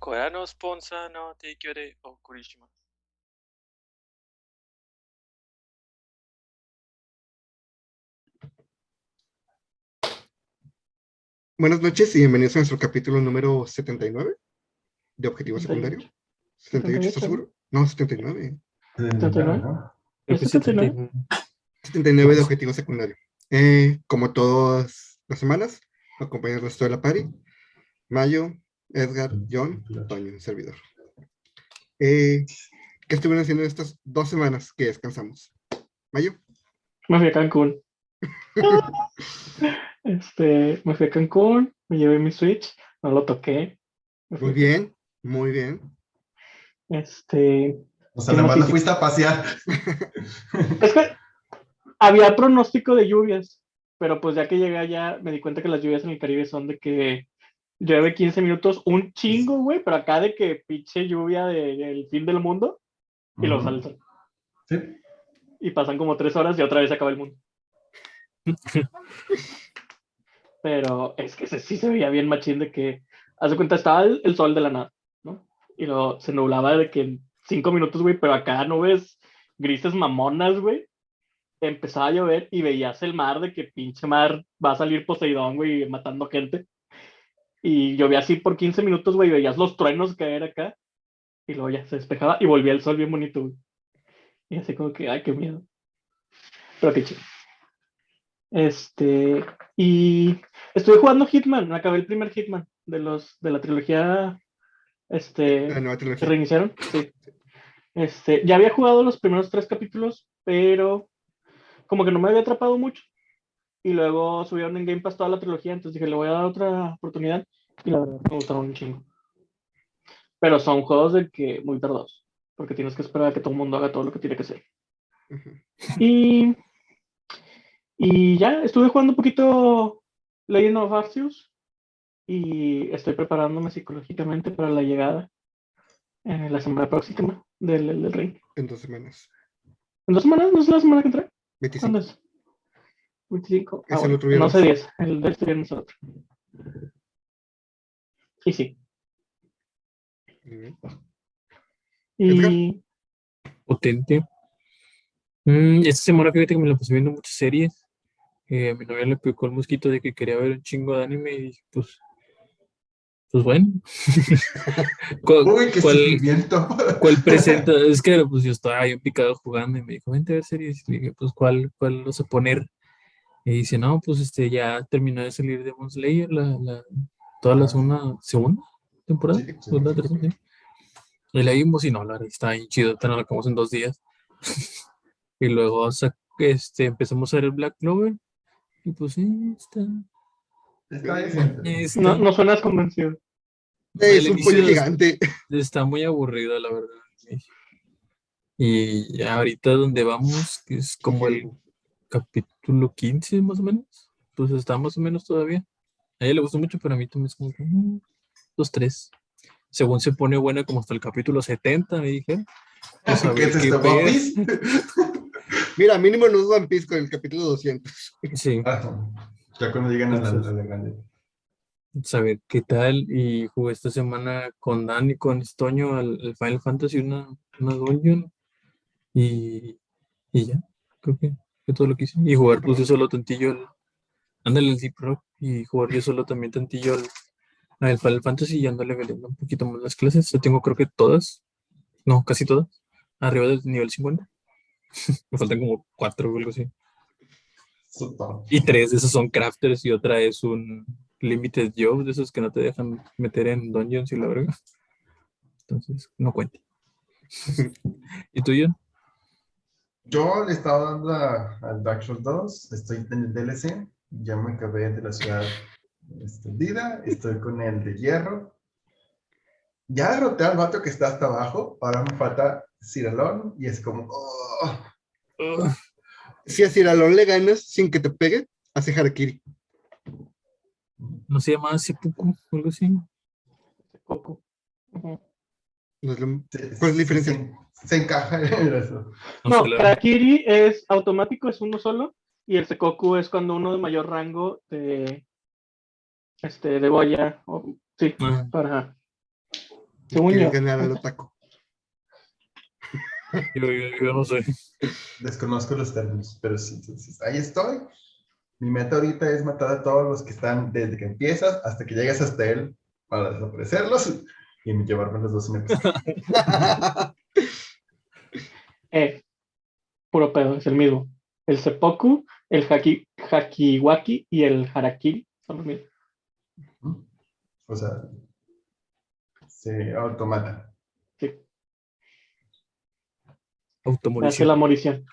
Corea no sponsor eh, o Kurishima. Buenas noches y bienvenidos a nuestro capítulo número 79 de Objetivo Secundario. 78, ¿estás seguro? No, 79. 79. 79, 79 de Objetivo Secundario. Eh, como todas las semanas, acompañarnos toda la party. Mayo, Edgar, John, Toño, un servidor. Eh, ¿Qué estuvieron haciendo estas dos semanas que descansamos? Mayo, Me fui a Cancún. este, me fui a Cancún, me llevé mi Switch, no lo toqué. Muy bien, muy bien. Este, O sea, Sí, nada no, más sí, lo sí. fuiste a pasear. es que había pronóstico de lluvias, pero pues ya que llegué allá me di cuenta que las lluvias en el Caribe son de que llueve 15 minutos, un chingo, güey, pero acá de que pinche lluvia de- del fin del mundo y sale el sol. Sí. y pasan como tres horas y otra vez acaba el mundo. Pero es que se- sí se veía bien machín de que, haz de cuenta, estaba el, el sol de la nada, ¿no? Y luego se nublaba de que en cinco minutos, güey, pero acá nubes grises mamonas, güey. Empezaba a llover y veías el mar de que pinche mar va a salir Poseidón, güey, matando gente. Y llovía así por 15 minutos, güey, y veías los truenos caer acá. Y luego ya se despejaba y volvía el sol bien bonito, güey. Y así como que, ay, qué miedo. Pero qué chido. Este, y estuve jugando Hitman, acabé el primer Hitman de los de la trilogía este La nueva que trilogía. reiniciaron. Sí. Este, ya había jugado los primeros tres capítulos, pero como que no me había atrapado mucho. Y luego subieron en Game Pass toda la trilogía, entonces dije, le voy a dar otra oportunidad. Y la verdad, me gustaron un chingo. Pero son juegos de que muy tardados, porque tienes que esperar a que todo el mundo haga todo lo que tiene que hacer. Ujú. Y, y ya, estuve jugando un poquito Legend of Arceus y estoy preparándome psicológicamente para la llegada en la semana próxima del, del, del ring. En dos semanas. ¿En dos semanas? ¿No es la semana que entra? 25. ¿Cuándo es? 25. Es el bueno, otro no sé 10, el de este viernes es el otro. Y sí. Y Potente. Mm, esta semana fíjate que me la pasé viendo muchas series. Eh, a mi novia le picó el mosquito de que quería ver un chingo de anime y dije, pues, pues bueno. ¿Cuál, Uy, qué cuál- cuál presenta? Es que pues yo estaba bien picado jugando y me dijo, vente a ver series. Y le dije, pues, ¿cuál, cuál vas a poner? Y dice, no, pues este ya terminó de salir Demon Slayer, la, la, toda la segunda, segunda temporada, Sí, sí. segunda, tercera, sí. Y la vimos y no, la está bien chido, te la acabamos en dos días. y luego este, empezamos a ver el Black Clover. Y pues sí, está. Está está- no, no suenas convencido. Es el un pollo gigante. Está muy aburrido, la verdad. Y ahorita donde vamos, que es como el capítulo 15 más o menos. Pues está más o menos todavía. A ella le gustó mucho, pero a mí también es como que, mm, los tres. Según se pone bueno como hasta el capítulo 70, me dijeron. Pues a ¿Qué ver? Mira, mínimo no es One Piece con el capítulo 200. Sí, Ah, Ya cuando llegan a la, la grande. saber qué tal. Y jugué esta semana con Dan y con Estoño al, al Final Fantasy una, una dungeon. Y, y ya, creo que fue todo lo que hice. Y jugar pues yo solo tantillo al. Ándale el Deep Rock y jugar yo solo también tantillo al, al Final Fantasy y ándale leyendo un poquito más las clases. Yo tengo creo que todas, no, casi todas, arriba del nivel 50. Me faltan como cuatro o algo así. Y tres de esos son crafters y otra es un limited job, de esos que no te dejan meter en dungeons y la verga. Entonces, no cuenta. ¿Y tú, John? Yo le estaba dando al Dark Souls 2, estoy en el DLC, ya me acabé de la ciudad extendida, estoy con el de hierro. Ya derroté al vato que está hasta abajo, ahora me falta Ciralón y es como, oh, Si a Ciralón le ganas sin que te pegue, hace Harakiri. ¿No se llama Seppuku o algo así? Coco. Ujú. No es lo- se- ¿Cuál es la diferencia? Se, encaja en eso. No. Harakiri es automático, es uno solo, y el Sekoku es cuando uno de mayor rango de este de Goya, o, sí, Ah, para Según ¿Quieres yo. ganar al otaku? Yo, yo- yo no sé. Desconozco los términos, pero sí, entonces ahí estoy. Mi meta ahorita es matar a todos los que están desde que empiezas hasta que llegas hasta él para desaparecerlos y llevarme los dos en el Eh, puro pedo, es el mismo. El seppuku, el haki, hakiwaki y el harakiri son los mismos. O sea, se automata. Sí, hace Automorición. la morición.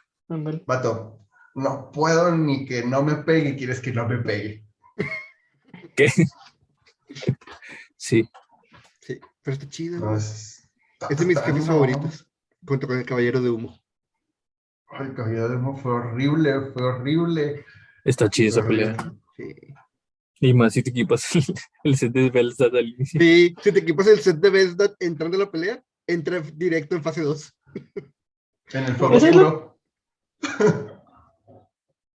Vato, no puedo ni que no me pegue, quieres que no me pegue. ¿Qué? Sí. Sí, pero está chido. No, es, Es de mis jefes favoritos, junto con el Caballero de Humo. Ay, Caballero de Humo fue horrible, fue horrible. Está chida esa pelea. Sí. Y más si te equipas el, el set de Bellstad al inicio. Sí, si te equipas el set de Vesdat entrando a la pelea, entra directo en fase 2. En el Ese oscuro.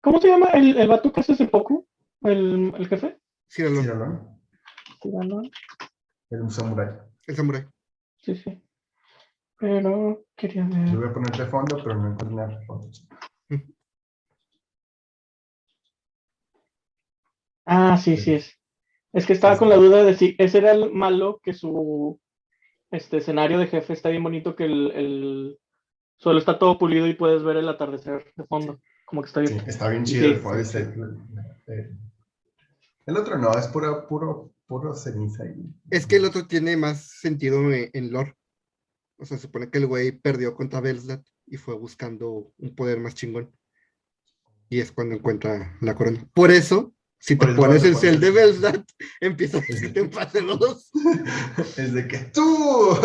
¿Cómo se llama el, el vato que hace seppuku? ¿El, el jefe? Sí, el, Míralo, Tirano. El samurái. el samurai. Sí, sí. Pero quería ver. voy a poner de fondo, pero no encontré nada de fondo. Ah, sí, sí es. Es que estaba con la duda de si ese era el malo, que su este escenario de jefe está bien bonito, que el, el suelo está todo pulido y puedes ver el atardecer de fondo. Como que está Sí, bien. está bien chido el Sí, fondo. sí, ese- eh, El otro no, es puro, puro, puro ceniza. y- Es que el otro tiene más sentido en, en lore. O sea, se supone que el güey perdió contra Belsdat y fue buscando un poder más chingón. Y es cuando encuentra la corona. Por eso, si Por te pones el cel de Belsdat, empieza a irte en fase 2. Es de que tú.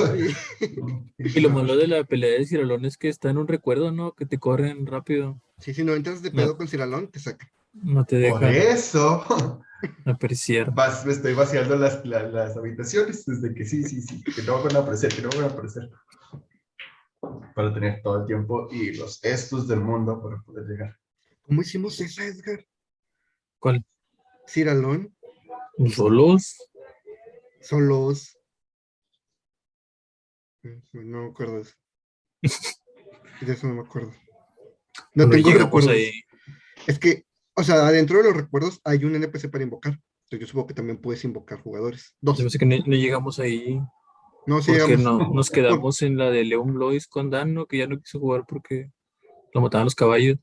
Y lo malo de la pelea de Ciralón es que está en un recuerdo, ¿no? Que te corren rápido. Sí, si no entras de No. pedo con Ciralón, te saca. No te Por dejan eso apreciar. vas- me estoy vaciando las, la- las habitaciones desde que sí, sí, sí, que no van a aparecer, que no van a aparecer. Para tener todo el tiempo y los estos del mundo para poder llegar. ¿Cómo hicimos esa, Edgar? ¿Cuál? Ciralón, ¿Solos? solos. No me acuerdo eso. De eso no me acuerdo. No Cuando tengo recuerdos. Es que, o sea, adentro de los recuerdos hay un NPC para invocar. Entonces yo supongo que también puedes invocar jugadores. Dos. Yo pensé que no, no llegamos ahí. No, sí, Porque no, nos quedamos en la de Leon Blois con Dan, ¿no? Que ya no quiso jugar porque lo mataban los caballos.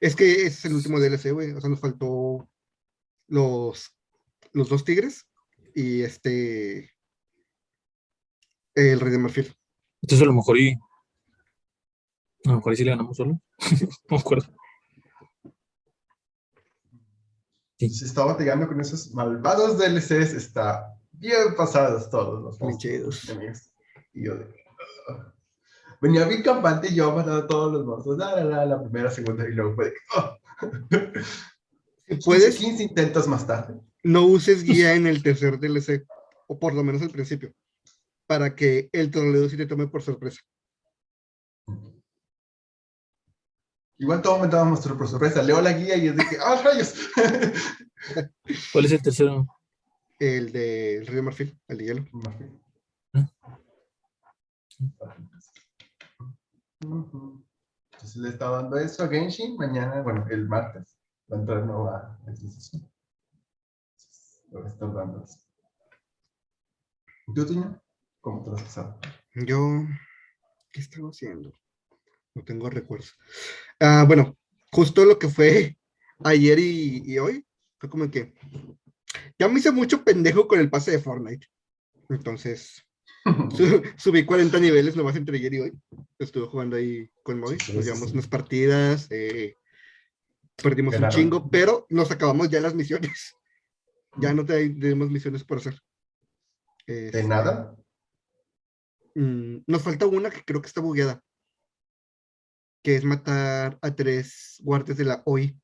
Es que ese es el último DLC, güey. O sea, nos faltó los, los dos tigres y este. El rey de marfil. Entonces a lo mejor y. A lo mejor y sí le ganamos solo. no me acuerdo. Sí. Se está batallando con esos malvados DLCs, está bien pasados todos los monstruos, enemigos. Y yo de, "Ugh". Venía bien campante y yo matando a todos los monstruos. La, la, la, la primera, segunda y luego fue de, 15, puedes, 15 intentos más tarde. no uses guía en el tercer DLC. O por lo menos al principio. Para que el troleo sí te tome por sorpresa. Igual todo momento vamos a por sorpresa. Leo la guía y de que, ¡ah, rayos! ¿Cuál es el tercero? El del de marfil, el de hielo. Ujú. Entonces le está dando eso a Genshin. Mañana, bueno, el martes, va a entrar nueva actualización. Entonces, Le voy a estar dando eso. ¿Y ¿Tú, Toño? ¿Cómo te lo has pasado? Yo, ¿qué estaba haciendo? No tengo recuerdos. Ah, bueno, justo lo que fue ayer y, y hoy, fue como que ya me hice mucho pendejo con el pase de Fortnite. Entonces, su- subí 40 niveles nomás entre ayer y hoy. Estuve jugando ahí con Moy, nos llevamos unas partidas, eh, perdimos un chingo, pero nos acabamos ya las misiones. Ya no te- tenemos misiones por hacer. ¿De Este, nada? Mm, nos falta una que creo que está bugueada. Que es matar a tres guardias de la OI.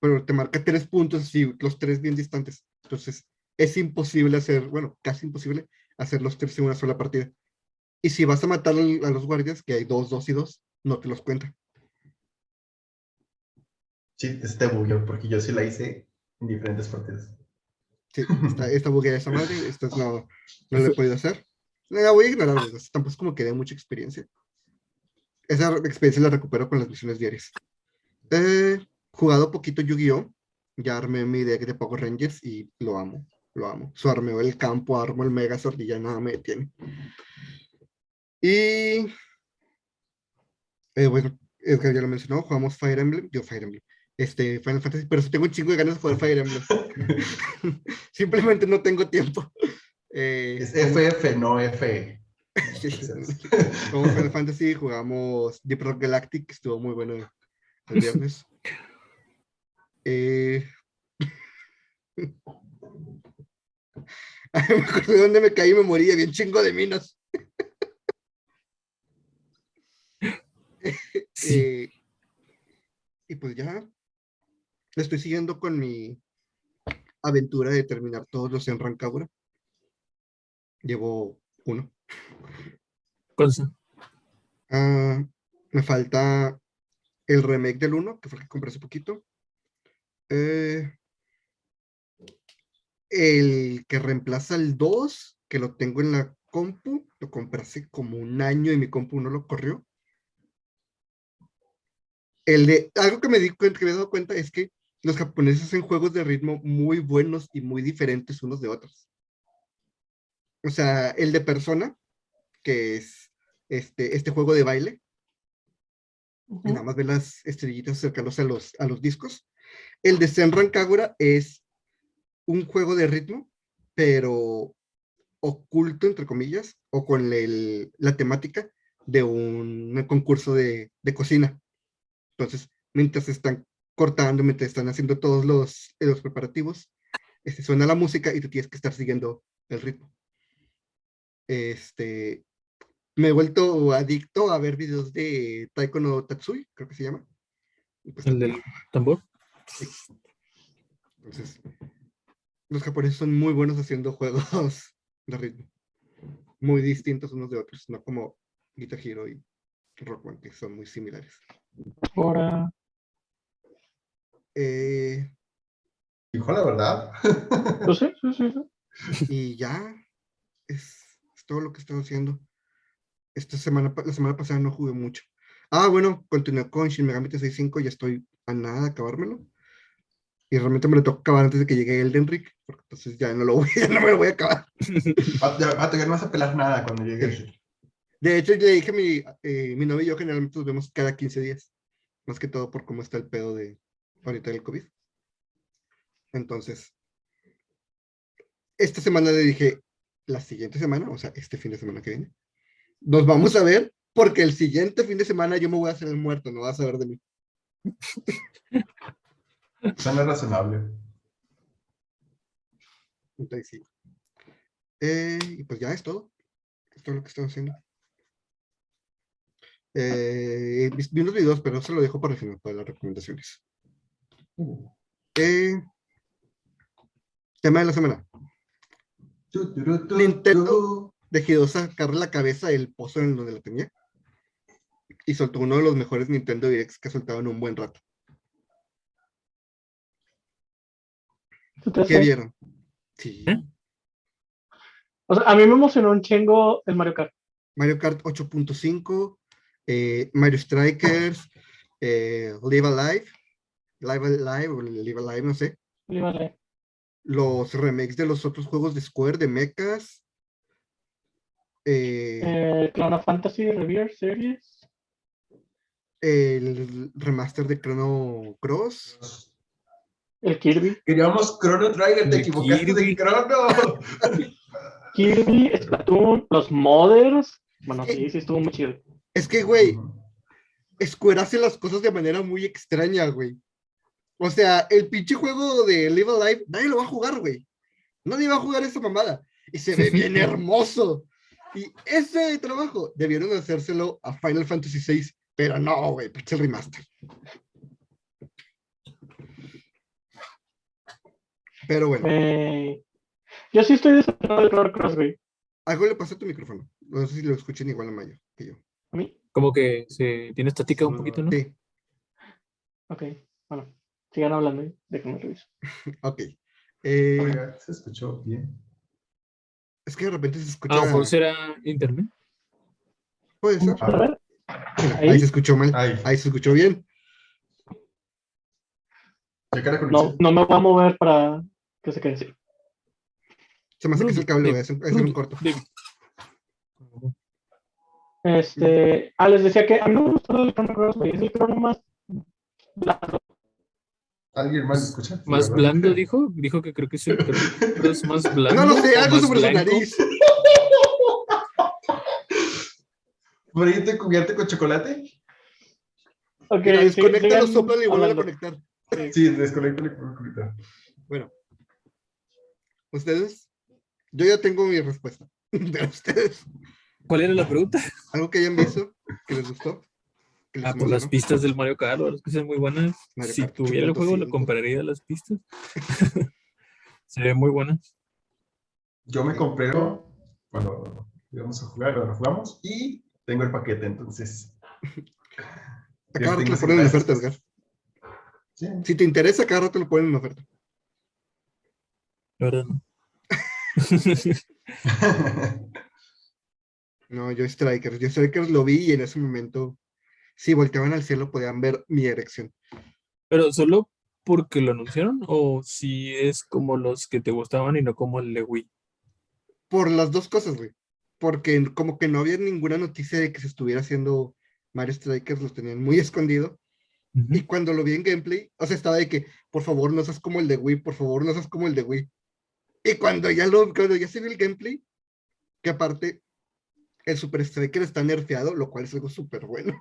Pero te marca tres puntos y los tres bien distantes. Entonces, es imposible hacer, bueno, casi imposible hacer los tres en una sola partida. Y si vas a matar a los guardias, que hay dos, dos y dos, no te los cuenta. Sí, este bugueo, porque yo sí la hice en diferentes partidas. Sí, está, está bugueada esa madre, esta no, no lo he podido hacer. La voy a ignorar, tampoco es como que dé mucha experiencia. Esa experiencia la recupero con las misiones diarias. He jugado poquito Yu-Gi-Oh! Ya armé mi deck de Power Rangers y lo amo, lo amo. Su armeo el campo, armo el Megazord y ya nada me detiene. Y... eh, bueno, Edgar ya lo mencionó, jugamos Fire Emblem, yo Fire Emblem, este, Final Fantasy, pero tengo un chingo de ganas de jugar Fire Emblem. Simplemente no tengo tiempo. Eh, Es FF, no F. Jugamos Final Fantasy, jugamos Deep Rock Galactic, que estuvo muy bueno el viernes. Eh... Ay, me acuerdo de dónde me caí me morí, había un chingo de minas. Sí. Eh, y pues ya estoy siguiendo con mi aventura de terminar todos los en Rancagura. Llevo uno. ¿Cuáles son? Ah, me falta el remake del 1, que fue el que compré hace poquito. Eh, el que reemplaza el 2, que lo tengo en la compu, lo compré hace como un año y mi compu no lo corrió. El de, algo que me di cuenta, que me he dado cuenta es que los japoneses hacen juegos de ritmo muy buenos y muy diferentes unos de otros. O sea, el de Persona, que es este, este juego de baile, y nada más ve las estrellitas cercanos a los, a los discos. El de Senran Kagura es un juego de ritmo, pero oculto, entre comillas, o con el- la temática de un concurso de, de cocina. Entonces, mientras están cortando, mientras están haciendo todos los, los preparativos, este, suena la música y tú tienes que estar siguiendo el ritmo. Este, me he vuelto adicto a ver videos de Taiko no Tatsui, creo que se llama. Pues, ¿El del tambor? entonces, los japoneses son muy buenos haciendo juegos de ritmo. Muy distintos unos de otros, no como Guitar Hero y Rock Band, que son muy similares. Ahora, Eh, Dijo la verdad. pues sí, sí, sí, sí. y ya es todo lo que estoy haciendo. Esta semana, la semana pasada no jugué mucho. Ah, bueno, continué con Shin Megami Tensei 5, ya estoy a nada de acabármelo. Y realmente me lo tengo que acabar antes de que llegue Elden Ring, porque entonces ya no lo voy, ya no me lo voy a acabar. Ya no vas a pelar nada cuando llegue De hecho, le dije a mi, eh, mi novio y yo generalmente nos vemos cada 15 días. Más que todo por cómo está el pedo de ahorita del COVID. Entonces, esta semana le dije, la siguiente semana, o sea, este fin de semana que viene, nos vamos a ver porque el siguiente fin de semana yo me voy a hacer el muerto, no vas a ver de mí. Suena razonable. Entonces, sí. Eh, y pues ya es todo. Es todo lo que estoy haciendo. Eh, vi unos videos, pero se lo dejo para el final, para las recomendaciones. Eh, tema de la semana. Tu, turu, tu, Nintendo. tu. Decidió sacar la cabeza del pozo en donde la tenía. Y soltó uno de los mejores Nintendo Directs que ha soltado en un buen rato. ¿Tú te ¿Qué vieron? Sí. ¿Eh? O sea, a mí me emocionó un chingo el Mario Kart. Mario Kart 8.5, eh, Mario Strikers, eh, Live Alive, Live Alive o Live Alive, no sé. Y vale. Los remakes de los otros juegos de Square, de mechas. eh, Eh, Clone of Fantasy Rebirth Series. el remaster de Chrono Cross. El Kirby. Queríamos Chrono Trigger, te equivocaste de Kirby. Chrono. Kirby, Splatoon, los Modders. Bueno, sí, sí, estuvo muy chido. Es que, güey, Square hace las cosas de manera muy extraña, güey. O sea, el pinche juego de Live Alive, nadie lo va a jugar, güey. Nadie va a jugar esa mamada. Y se ve bien hermoso. Y ese trabajo debieron hacérselo a Final Fantasy VI, pero no, güey, pinche remaster. Pero bueno, Eh, yo sí estoy decepcionado del Chrono Cross, güey. algo le pasó a tu micrófono. No sé si lo escuchen igual a Mayo que yo. A mí. Como que se tiene estática un poquito, ¿no? Sí, Ok, bueno. Sigan hablando, ¿eh? déjenme reviso. ok. Eh, Oiga, se escuchó bien. es que de repente se escucha. A lo mejor será internet. Puede ser. A ver, Mira, ahí. ahí se escuchó mal. Ahí. Ahí se escuchó bien. No, no me voy a mover para que se quede así. Se me hace que es el cable. Es un, es un corto. Este, ah, les decía que a mí no me gustó el Chrono Cross, güey. Es el crono más blando. ¿Alguien más escucha? Más ¿Verdad? blando, dijo. Dijo que creo que es el más blando. No lo sé, algo sobre su blanco. nariz. ¿Burrito cubierto con chocolate? Ok, Mira, sí, desconéctalo, sigan sopla y vuelve a conectar. Sí, desconecto el currículum. Bueno. ¿Ustedes? Yo ya tengo mi respuesta. De ustedes. ¿Cuál era la pregunta? ¿Algo que hayan visto que les gustó? Que Ah, pues las pistas del Mario Kart, las pistas muy buenas. Mario si Kart tuviera el juego, lo 8.5. compraría las pistas. Se ven muy buenas. Yo me compré cuando íbamos a jugar, cuando jugamos, y tengo el paquete, entonces. Cada rato lo ponen en oferta, Edgar. Sí. Si te interesa, cada rato lo ponen en oferta. La verdad, no. No, yo Strikers. Yo Strikers lo vi y en ese momento, si volteaban al cielo, podían ver mi erección. Pero solo porque lo anunciaron o si es como los que te gustaban y no como el de Wii. Por las dos cosas, güey. Porque como que no había ninguna noticia de que se estuviera haciendo Mario Strikers, los tenían muy escondido. Y cuando lo vi en gameplay, o sea, estaba de que, por favor, no seas como el de Wii, por favor, no seas como el de Wii. Y cuando ya lo, cuando ya se vio el gameplay, que aparte el Super Striker está nerfeado, lo cual es algo súper bueno.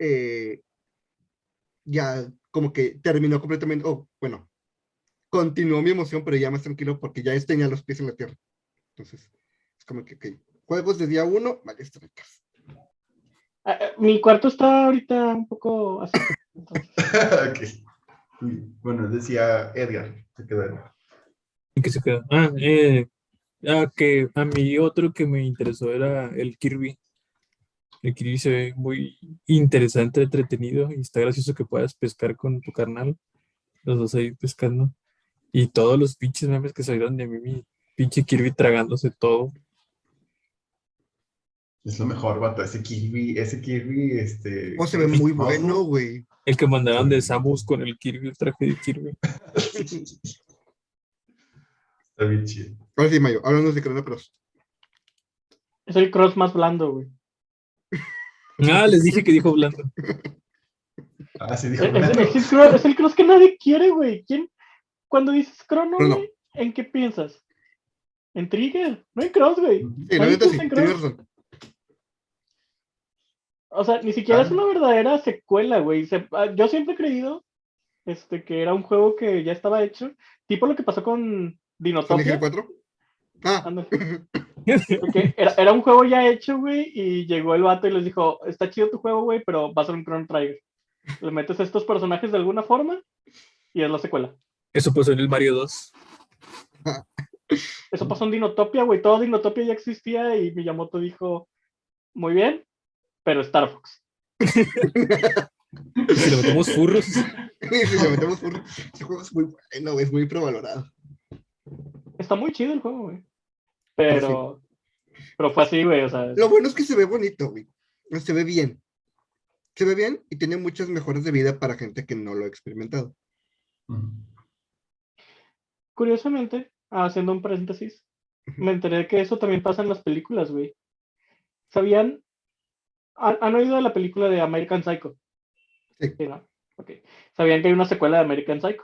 Eh, ya como que terminó completamente, o bueno, continuó mi emoción, pero ya más tranquilo porque ya tenía los pies en la tierra. Entonces, es como que, ok, juegos de día uno, Strikers. Ah, ah, mi cuarto está ahorita un poco así. Bueno, decía Edgar, se. ¿En qué se queda? Ah, eh, ah, que a mí otro que me interesó era el Kirby. El Kirby se ve muy interesante, entretenido y está gracioso que puedas pescar con tu carnal. Los dos ahí pescando. Y todos los pinches memes que salieron de mí, mi pinche Kirby tragándose todo. Es lo mejor, vato. Ese Kirby, ese Kirby, este. Oh, se ve muy bueno, güey. El que mandaban de Samus con el Kirby, el traje de Kirby. Está bien chido. Ahora sí, Mayo, háblanos de Chrono Cross. Es el cross más blando, güey. Ah, les dije que dijo blando. Ah, sí, Es, dijo. es- es el cross, es el cross que nadie quiere, güey. ¿Quién? Cuando dices crono, güey, ¿en qué piensas? En Trigger. No hay cross, güey. Sí, neta sí, en cross. O sea, ni siquiera Ah. es una verdadera secuela, güey. Se- ah, yo siempre he creído este, que era un juego que ya estaba hecho. Tipo lo que pasó con ¿Sonic Dinotopia. 4? Ah. Porque era, era un juego ya hecho, güey, y llegó el vato y les dijo, está chido tu juego, güey, pero va a ser un Chrono Trigger. Le metes a estos personajes de alguna forma y es la secuela. Eso pasó en el Mario 2. Eso pasó en Dinotopia, güey. Todo Dinotopia ya existía y Miyamoto dijo, muy bien, pero Star Fox. Si le metemos furros. si le metemos por... Ese juego es muy bueno, güey, es muy prevalorado. Está muy chido el juego, güey. Pero, pero fue así, güey, o sea, Lo bueno es que se ve bonito, güey. Se ve bien. Se ve bien y tiene muchas mejoras de vida para gente que no lo ha experimentado. Curiosamente, haciendo un paréntesis, me enteré que eso también pasa en las películas, güey. ¿Sabían? ¿Han, han oído de la película de American Psycho? Sí. ¿no? Ok. ¿Sabían que hay una secuela de American Psycho?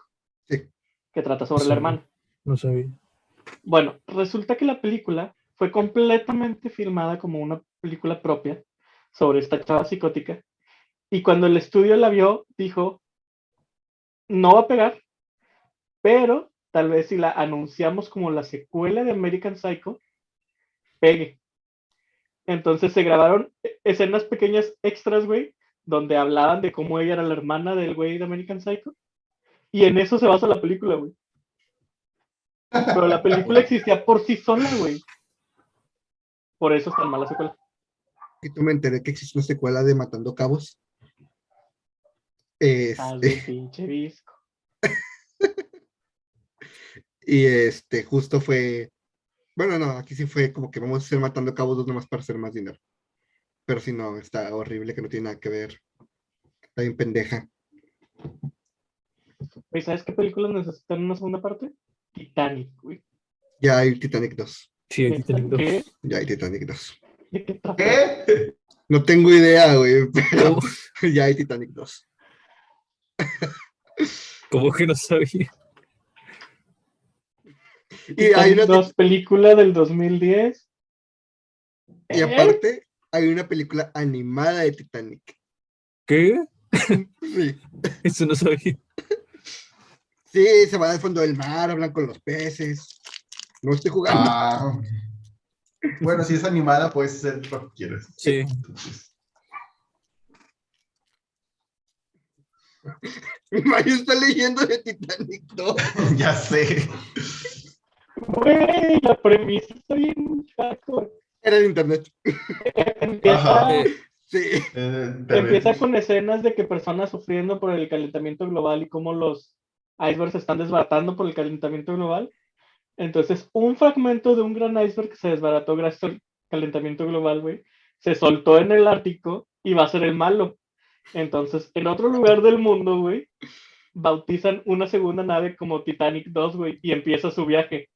Sí. Que trata sobre Sí. la hermana. No sabía. Bueno, resulta que la película fue completamente filmada como una película propia sobre esta chava psicótica. Y cuando el estudio la vio, dijo, no va a pegar, pero tal vez si la anunciamos como la secuela de American Psycho, pegue. Entonces se grabaron e- escenas pequeñas extras, güey, donde hablaban de cómo ella era la hermana del güey de American Psycho. Y en eso se basa la película, güey. Pero la película existía por sí sola, güey. Por eso es tan mala secuela. Y tú me enteré que existe una secuela de Matando Cabos. Ah, de Este, pinche disco. Y este, justo fue, bueno, no, aquí sí fue como que vamos a ir matando cabos dos nomás para hacer más dinero. Pero si no, está horrible, que no tiene nada que ver. Está bien pendeja. Güey, ¿sabes qué películas necesitan una segunda parte? Titanic, güey. Ya hay Titanic 2. Sí, aquí tengo. ¿Qué? Ya hay Titanic 2. ¿De qué. No tengo idea, güey, pero ¿Cómo, ya hay Titanic 2. cómo que no sabía? Y hay una, dos películas del 2010. y ¿Eh? aparte, hay una película animada de Titanic. ¿Qué? Sí. Eso no sabía. Sí, se van al fondo del mar, hablan con los peces. No estoy jugando. Ah. Bueno, si es animada, puedes hacer lo que quieras. Sí. Entonces, Mario está leyendo de Titanic 2. ya sé. Güey, la premisa está bien hardcore. Era en internet. Empieza, Ajá. Sí. Eh, empieza con escenas de que personas sufriendo por el calentamiento global y cómo los icebergs se están desbaratando por el calentamiento global. Entonces, un fragmento de un gran iceberg que se desbarató gracias al calentamiento global, güey, se soltó en el Ártico y va a ser el malo. Entonces, en otro lugar del mundo, güey, bautizan una segunda nave como Titanic 2, güey, y empieza su viaje.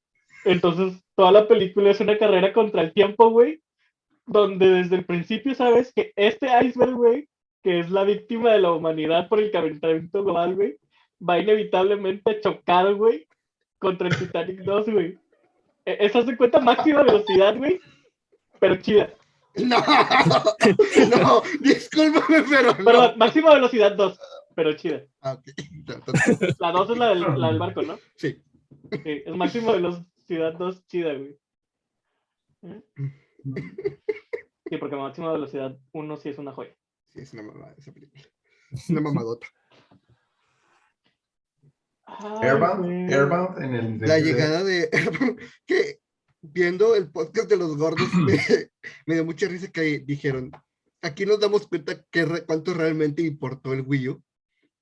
Entonces, toda la película es una carrera contra el tiempo, güey, donde desde el principio sabes que este iceberg, güey, que es la víctima de la humanidad por el calentamiento global, güey, va inevitablemente a chocar, güey, contra el Titanic 2, güey. E- Esa se cuenta máxima velocidad, güey, pero chida. No, no, discúlpame, pero no. Perdón, máxima velocidad 2, pero chida. Ah, ok. Entonces, La 2 es la del, la del barco, ¿no? Sí, Sí, es máxima velocidad 2 chida, güey. ¿Eh? Sí, porque máxima velocidad 1 sí es una joya. sí, es una mamada esa película. Es una mamadota. Ay, Airbound. Airbound en el. La llegada de. que viendo el podcast de los gordos, me, me dio mucha risa que dijeron: aquí nos damos cuenta que re- cuánto realmente importó el Wii U,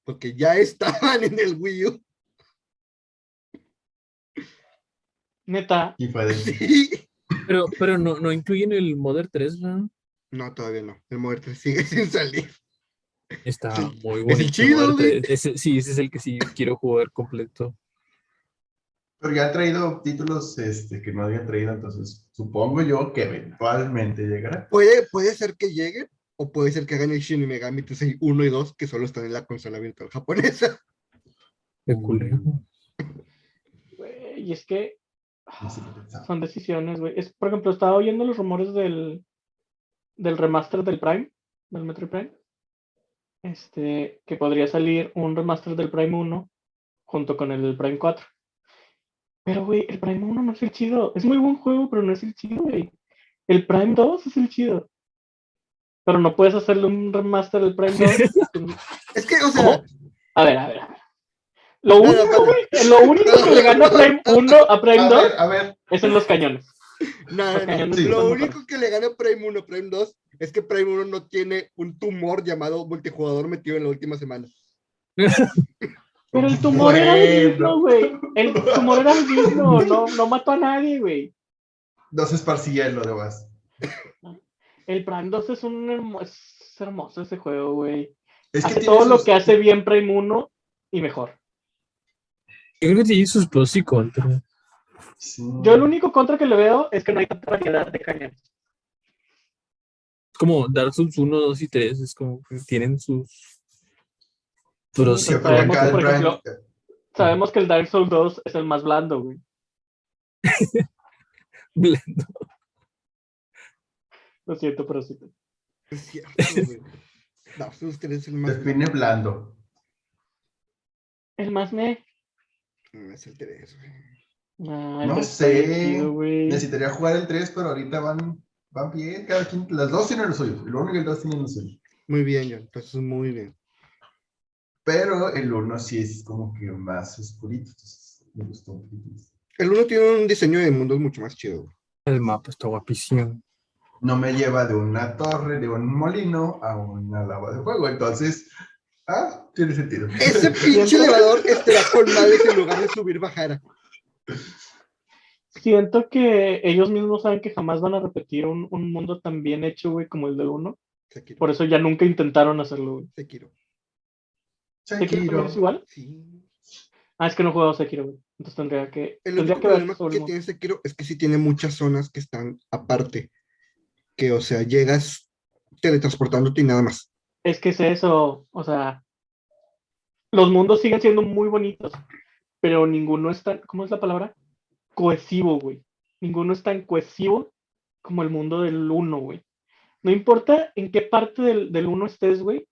porque ya estaban en el Wii U. Neta, Y. Sí. Pero, pero no, no incluyen el Modern 3, ¿no? No, todavía no. El muerte sigue sin salir. Está Sí, muy es bonito. el chido, Modern güey. 3. Ese- sí, ese es el que sí quiero jugar completo. Pero ya han traído títulos este, que no habían traído, entonces supongo yo que eventualmente llegará. Puede, puede ser que lleguen, o puede ser que hagan el Shin Megami Tensei 1 y 2, que solo están en la consola virtual japonesa. Qué culero. güey, y es que No sé son decisiones, güey. Es, por ejemplo, estaba oyendo los rumores del, del remaster del Prime, del Metroid Prime. Este, que podría salir un remaster del Prime 1 junto con el Prime 4. Pero, güey, el Prime 1 no es el chido. Es muy buen juego, pero no es el chido, güey. El Prime 2 es el chido. Pero no puedes hacerle un remaster del Prime 2. Es que, o sea, A ver, a ver, a ver. Lo único, güey, lo único que le gana a Prime 1 a Prime A 2 ver, a ver. es en los cañones. No, sí, lo único que le gana a Prime 1 Prime 2 es que Prime 1 no tiene un tumor llamado multijugador metido en la última semana. Pero el tumor era el Bueno. mismo, güey. El tumor era el mismo. No, no mató a nadie, güey. No se esparcía en lo demás. El Prime 2 es un hermo- es hermoso ese juego, güey. Es que Hace todo lo que hace bien Prime 1 y mejor. Yo creo que tiene sus pros y contras. Sí. Yo el único contra que le veo es que no hay tanta variedad de cañones. Es como Dark Souls 1, 2 y 3. Es como que tienen sus Sí, pero pero sabemos que, por ejemplo, Sabemos que el Dark Souls 2 es el más blando, güey. blando. Lo siento, pero sí. Es cierto, güey. No, Souls 3 es el más. Define blando. El más me. Es el 3, güey. Ah, No 3 está bien sé. chido. Necesitaría jugar el 3, pero ahorita van, van bien. Cada quien, las dos tienen lo suyo. El 1 y el 2 tienen lo suyo. Muy bien, John. Entonces, muy bien. Pero el 1 sí es como que más oscurito. Entonces me gustó un poquito más. El 1 tiene un diseño de mundos mucho más chido. El mapa está guapísimo. No me lleva de una torre, de un molino a una lava de fuego. Entonces, ah, tiene sentido. Ese pinche elevador estará con madre que en lugar de subir bajara. Siento que ellos mismos saben que jamás van a repetir un, un mundo tan bien hecho, güey, como el del uno. Sekiro. Por eso ya nunca intentaron hacerlo, güey. Sekiro. ¿Sekiro es igual? Sí. Ah, es que no he jugado Sekiro, güey. Entonces tendría que, El tendría único que problema que tiene Sekiro es que sí tiene muchas zonas que están aparte. Que, o sea, llegas teletransportándote y nada más. Es que es eso, o sea, los mundos siguen siendo muy bonitos, pero ninguno es tan, ¿cómo es la palabra? Cohesivo, güey. Ninguno es tan cohesivo como el mundo del uno, güey. No importa en qué parte del, del uno estés, güey,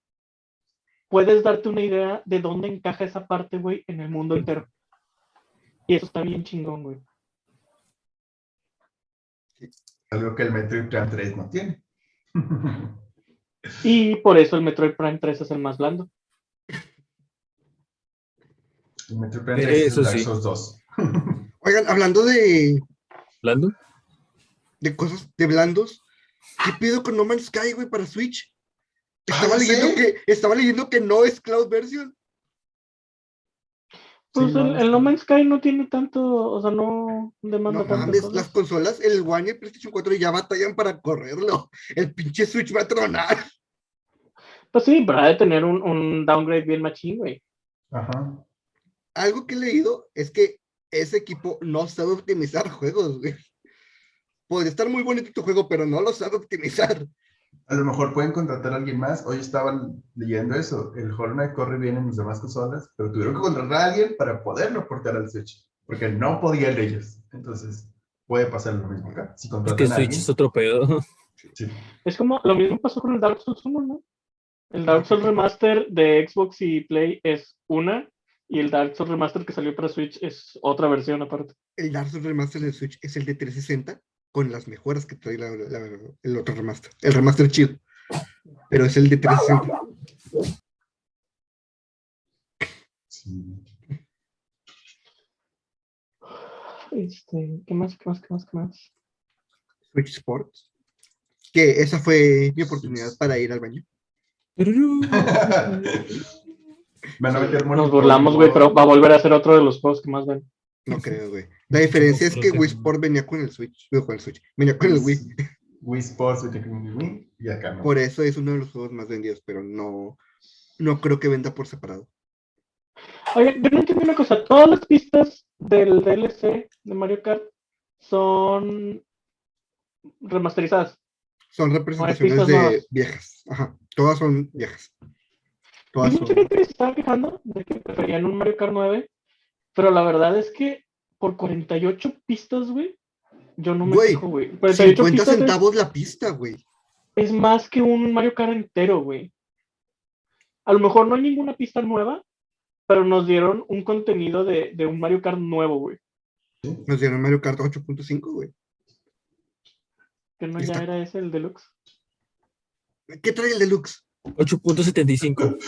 puedes darte una idea de dónde encaja esa parte, güey, en el mundo entero. Y eso está bien chingón, güey. Algo que el Metroid Prime 3 no tiene. Y por eso el Metroid Prime 3 es el más blando. Metroid Prime 3 Eso sí. Souls 2. Oigan, hablando de, ¿Blando? de cosas de blandos, ¿qué pido con No Man's Sky, güey, para Switch? Estaba Ah, leyendo ¿sí? que estaba leyendo que no es cloud version. Pues Sí, el, no, el No Man's Sky no tiene tanto, o sea, no demanda No mames, cosas. las consolas, el One y el PlayStation 4 ya batallan para correrlo. El pinche Switch va a tronar. Pues sí, pero ha de tener un, un downgrade bien machín, güey. Ajá. Algo que he leído es que ese equipo no sabe optimizar juegos, güey. Podría estar muy bonito tu juego, pero no lo sabe optimizar. A lo mejor pueden contratar a alguien más. Hoy estaban leyendo eso. El Hollow Knight corre bien en las demás consolas, pero tuvieron que contratar a alguien para poderlo portar al Switch, porque no podían ellos. Entonces, puede pasar lo mismo acá. Si Es que contratan a Switch alguien, es otro pedo. sí. Es como lo mismo pasó con el Dark Souls 1, ¿no? El Dark Souls Remaster de Xbox y Play es una, y el Dark Souls Remaster que salió para Switch es otra versión aparte. El Dark Souls Remaster de Switch es el de 360 con las mejoras que trae la- la- el otro remaster. El remaster chido. Pero es el de 360. Sí. Este, ¿qué más, qué más, qué más, qué más? Switch Sports. Que esa fue mi oportunidad para ir al baño. Van a meter Nos burlamos, güey, pero va a volver a ser otro de los juegos que más ven. No creo, güey. La diferencia es que Wii Sport venía con el Switch. digo, con el Switch. Venía con el Wii. Wii Sports, Wii y acá no. Por eso es uno de los juegos más vendidos, pero no, no creo que venda por separado. Oye, yo no entiendo una cosa. Todas las pistas del DLC de Mario Kart son remasterizadas. Son representaciones de nuevas. viejas. Ajá. Todas son viejas. Hay mucha gente se estaba quejando de que preferían un Mario Kart 9, pero la verdad es que por 48 pistas, güey, yo no me quejo, güey. 48 50 pistas es- centavos la pista, güey. es, más que un Mario Kart entero, güey. A lo mejor no hay ninguna pista nueva, pero nos dieron un contenido de, de un Mario Kart nuevo, güey. Nos dieron Mario Kart 8.5, güey. Que no Está- ya era ese el deluxe. ¿Qué trae el Deluxe? 8.75.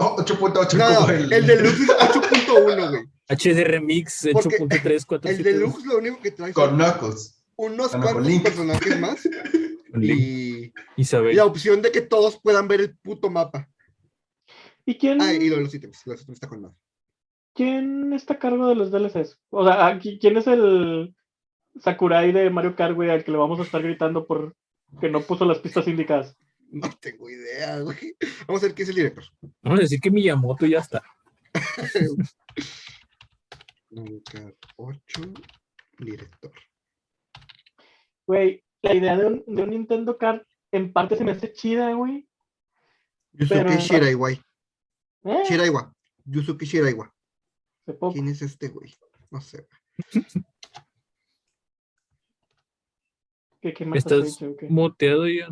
Oh, 8.8 No, el, Deluxe es 8.1, güey. HD Remix Porque 8.347. El Deluxe lo único que trae Con Knuckles. unos Ah, no, con cuantos Link. personajes más y Isabel. la opción de que todos puedan ver el puto mapa. ¿Y quién, Ah, y lo de los ítems. Los ítems está con quién está a cargo de los DLCs? O sea, aquí- ¿quién es el Sakurai de Mario Kart, güey, al que le vamos a estar gritando por que no puso las pistas indicadas? No tengo idea, güey. Vamos a ver quién es el director. Vamos a decir que Miyamoto ya está. Kart 8, director. Güey, la idea de un, de un Nintendo Kart en parte se me hace chida, güey. Yusuke Pero- Shiraiwa. ¿Eh? Shiraiwa. Yusuke Shiraiwa. ¿Quién es este güey? No sé. ¿Qué, qué más Estás hecho, o qué? moteado ya.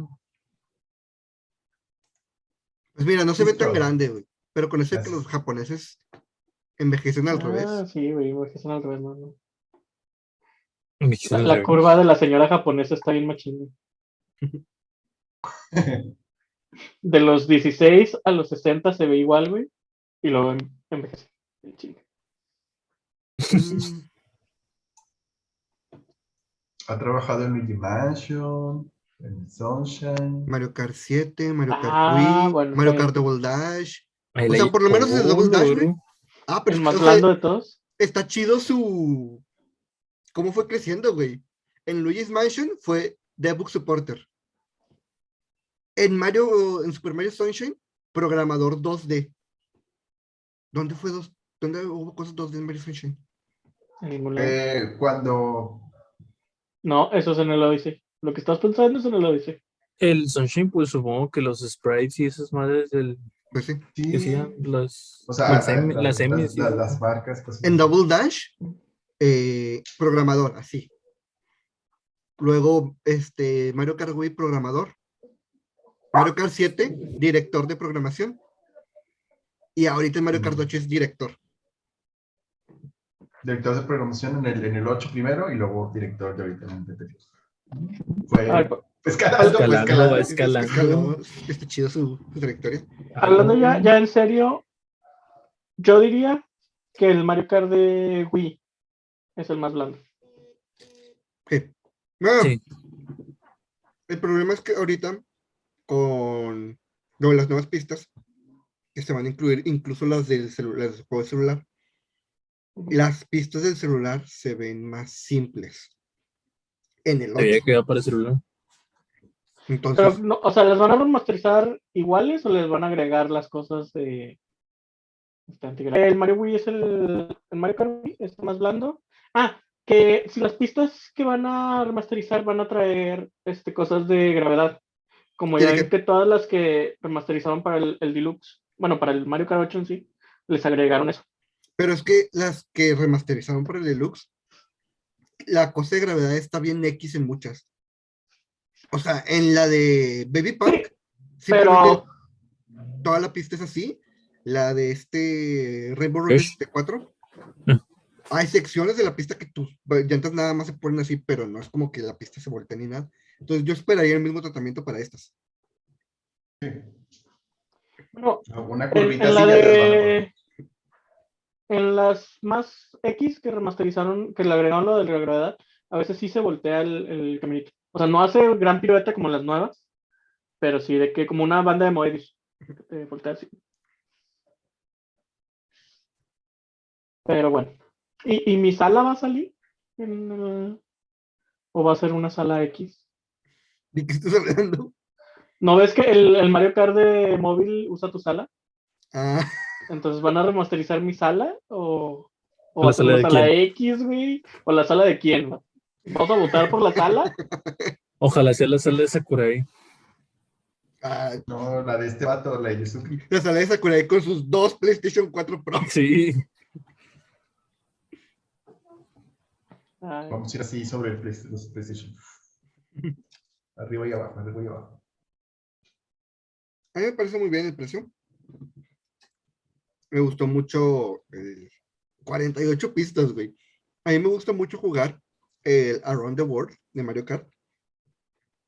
Pues mira, no se ve tan grande, güey. Pero con eso que los japoneses envejecen al Ah, revés. sí, güey, son al revés, no, no. La, curva de la señora japonesa está bien machín. güey. De los 16 a los 60 se ve igual, güey. Y luego en- envejece. Mm, Ha trabajado en Luigi Mansion, Sunshine. Mario Kart 7, Mario Kart Ah, Wii, bueno, Mario Kart Double Dash. Ahí O sea, por lo menos es el Double Dash, güey. Ah, pero El es- más o sea, blando de todos. está chido su cómo fue creciendo, güey. En Luigi's Mansion fue Debug Supporter. En Mario, en Super Mario Sunshine, programador 2D. ¿Dónde fue dos? ¿Dónde hubo cosas 2D en Mario Sunshine? En ningún lado. Eh, cuando No, eso es en el Odyssey. Lo que estás pensando es en el Odyssey. El Sunshine, pues supongo que los sprites y esas madres del Pues sí. sí, que las, o sea, las, em- las emis las, y- las- las marcas, pues, En Double Dash, eh, programador, así. Luego, este, Mario Kart Wii, programador. Mario Kart 7, director de programación. Y ahorita en Mario Kart 8 es director. director de programación en el, en el 8 primero y luego director de ahorita en el. Fue ver, pues, escalando, Escalando, escalando. Está chido su, su trayectoria. hablando ya, ya en serio, yo diría que el Mario Kart de Wii es el más blando. Sí. Sí. El problema es que ahorita, con no, las nuevas pistas, que se van a incluir incluso las del celular, del juego de celular, las pistas del celular se ven más simples. En el Había 8. que para celular. Entonces, Pero, no, o sea, ¿les van a remasterizar iguales o les van a agregar las cosas de... este El Mario Wii es el... El Mario Kart Wii es más blando. Ah, que si las pistas que van a remasterizar van a traer este, cosas de gravedad. Como ya ven que todas las que remasterizaron para el, el Deluxe, bueno, para el Mario Kart 8 en sí, les agregaron eso. pero es que las que remasterizaron por el deluxe, la cosa de gravedad está bien X en muchas. O sea, en la de Baby Park, simplemente Pero toda la pista es así. La de este Rainbow Road Rush. de 4. Ah. Hay secciones de la pista que tus llantas nada más se ponen así, pero no es como que la pista se voltea ni nada. Entonces yo esperaría el mismo tratamiento para estas. Sí. bueno, Una En, curvita en la de. En las más X que remasterizaron, que le agregaron lo de la gravedad, a veces sí se voltea el, el caminito. O sea, no hace gran pirueta como las nuevas, pero sí de que como una banda de Moebius. que te voltea así. Pero bueno. ¿Y, y mi sala va a salir? En el- ¿O va a ser una sala X? ¿De qué estás hablando? ¿No ves que el, el Mario Kart de móvil usa tu sala? Ah, Entonces, ¿van a remasterizar mi sala? ¿O, o ¿La va a ser sala la de sala X, güey? ¿O la sala de quién? ¿Vamos a votar por la sala? Ojalá sea la sala de Sakurai. ah, No, la de este vato, la de Yuzuki. la sala de Sakurai con sus dos PlayStation 4 Pro. Sí. Ay, Vamos a ir así sobre el Play- los PlayStation. Arriba y abajo, arriba y abajo. A mí me parece muy bien el precio. Me gustó mucho el 48 pistas, güey. A mí me gusta mucho jugar el Around the World de Mario Kart.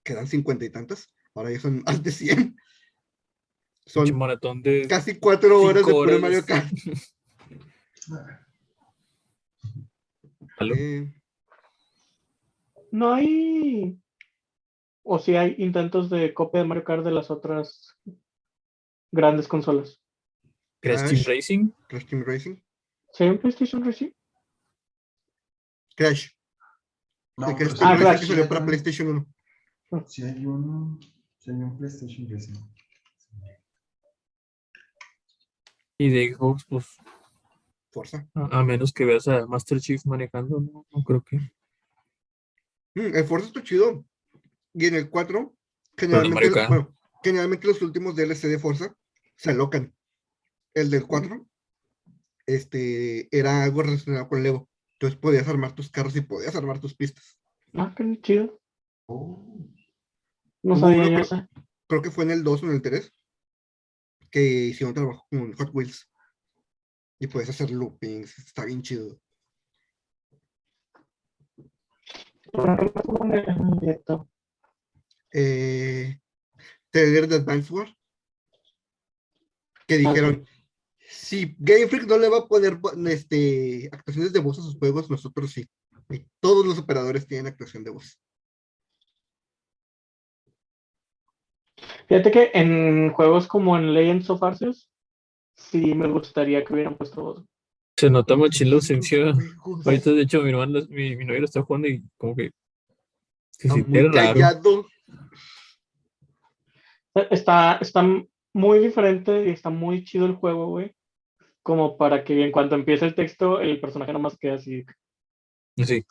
Quedan 50 y tantas. Ahora ya son más de 100. Pinche Son maratón de. casi 4 horas de puro. Mario Kart. Aló. Eh, No hay. O si hay intentos de copia de Mario Kart de las otras grandes consolas. Crash Team. Racing. Crash Team Racing. ¿Sí hay un PlayStation Racing? Crash. No, Crash Team Ah, hay- Racing salió para PlayStation 1. Sí hay un, sí hay un PlayStation Racing. Y de Xbox, pues. Forza. A, a menos que veas a Master Chief manejando, no, no creo que. Mm, el Forza está chido. Y en el 4, Mario generalmente, bueno, generalmente los últimos DLC de Forza se alocan. El del 4 este, era algo relacionado con Lego. Entonces podías armar tus carros y podías armar tus pistas. Ah, qué chido. Oh, No sabía uno yo. Creo que fue en el 2 o en el 3 que hicieron trabajo con Hot Wheels. Y puedes hacer loopings. Está bien chido. eh, trailer de Advance War que dijeron si Game Freak no le va a poner este, actuaciones de voz a sus juegos, nosotros sí. Y todos los operadores tienen actuación de voz. Fíjate que en juegos como en Legends of Arceus, sí me gustaría que hubieran puesto voz. Se nota machín la ausencia. Ahorita, de hecho, mi hermano, mi, mi novio lo está jugando y como que se siente muy raro. callado. Está, está muy diferente y está muy chido el juego, güey. Como para que en cuanto empiece el texto, el personaje nomás quede así. Sí.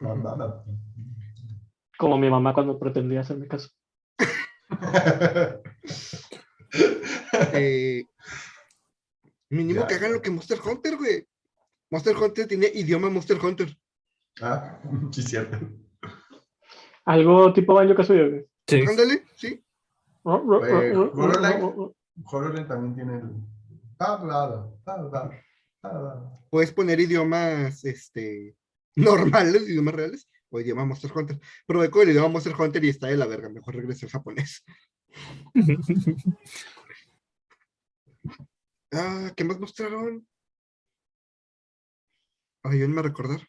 No, nada. Como mi mamá cuando pretendía hacerme caso. Eh, mínimo Ya. que hagan lo que Monster Hunter, güey. Monster Hunter tiene idioma Monster Hunter. ah, sí, cierto. Algo tipo Banjo Kazooie, güey. Sí. Ándale, sí. HoloLens también tiene el. Tablado, tablado, tablado. Puedes poner idiomas este, normales, idiomas reales, o idioma Monster Hunter. Probé con el idioma Monster Hunter y está de la verga. Mejor regresé al japonés. Ah, ¿qué más mostraron? Ayúdenme a recordar.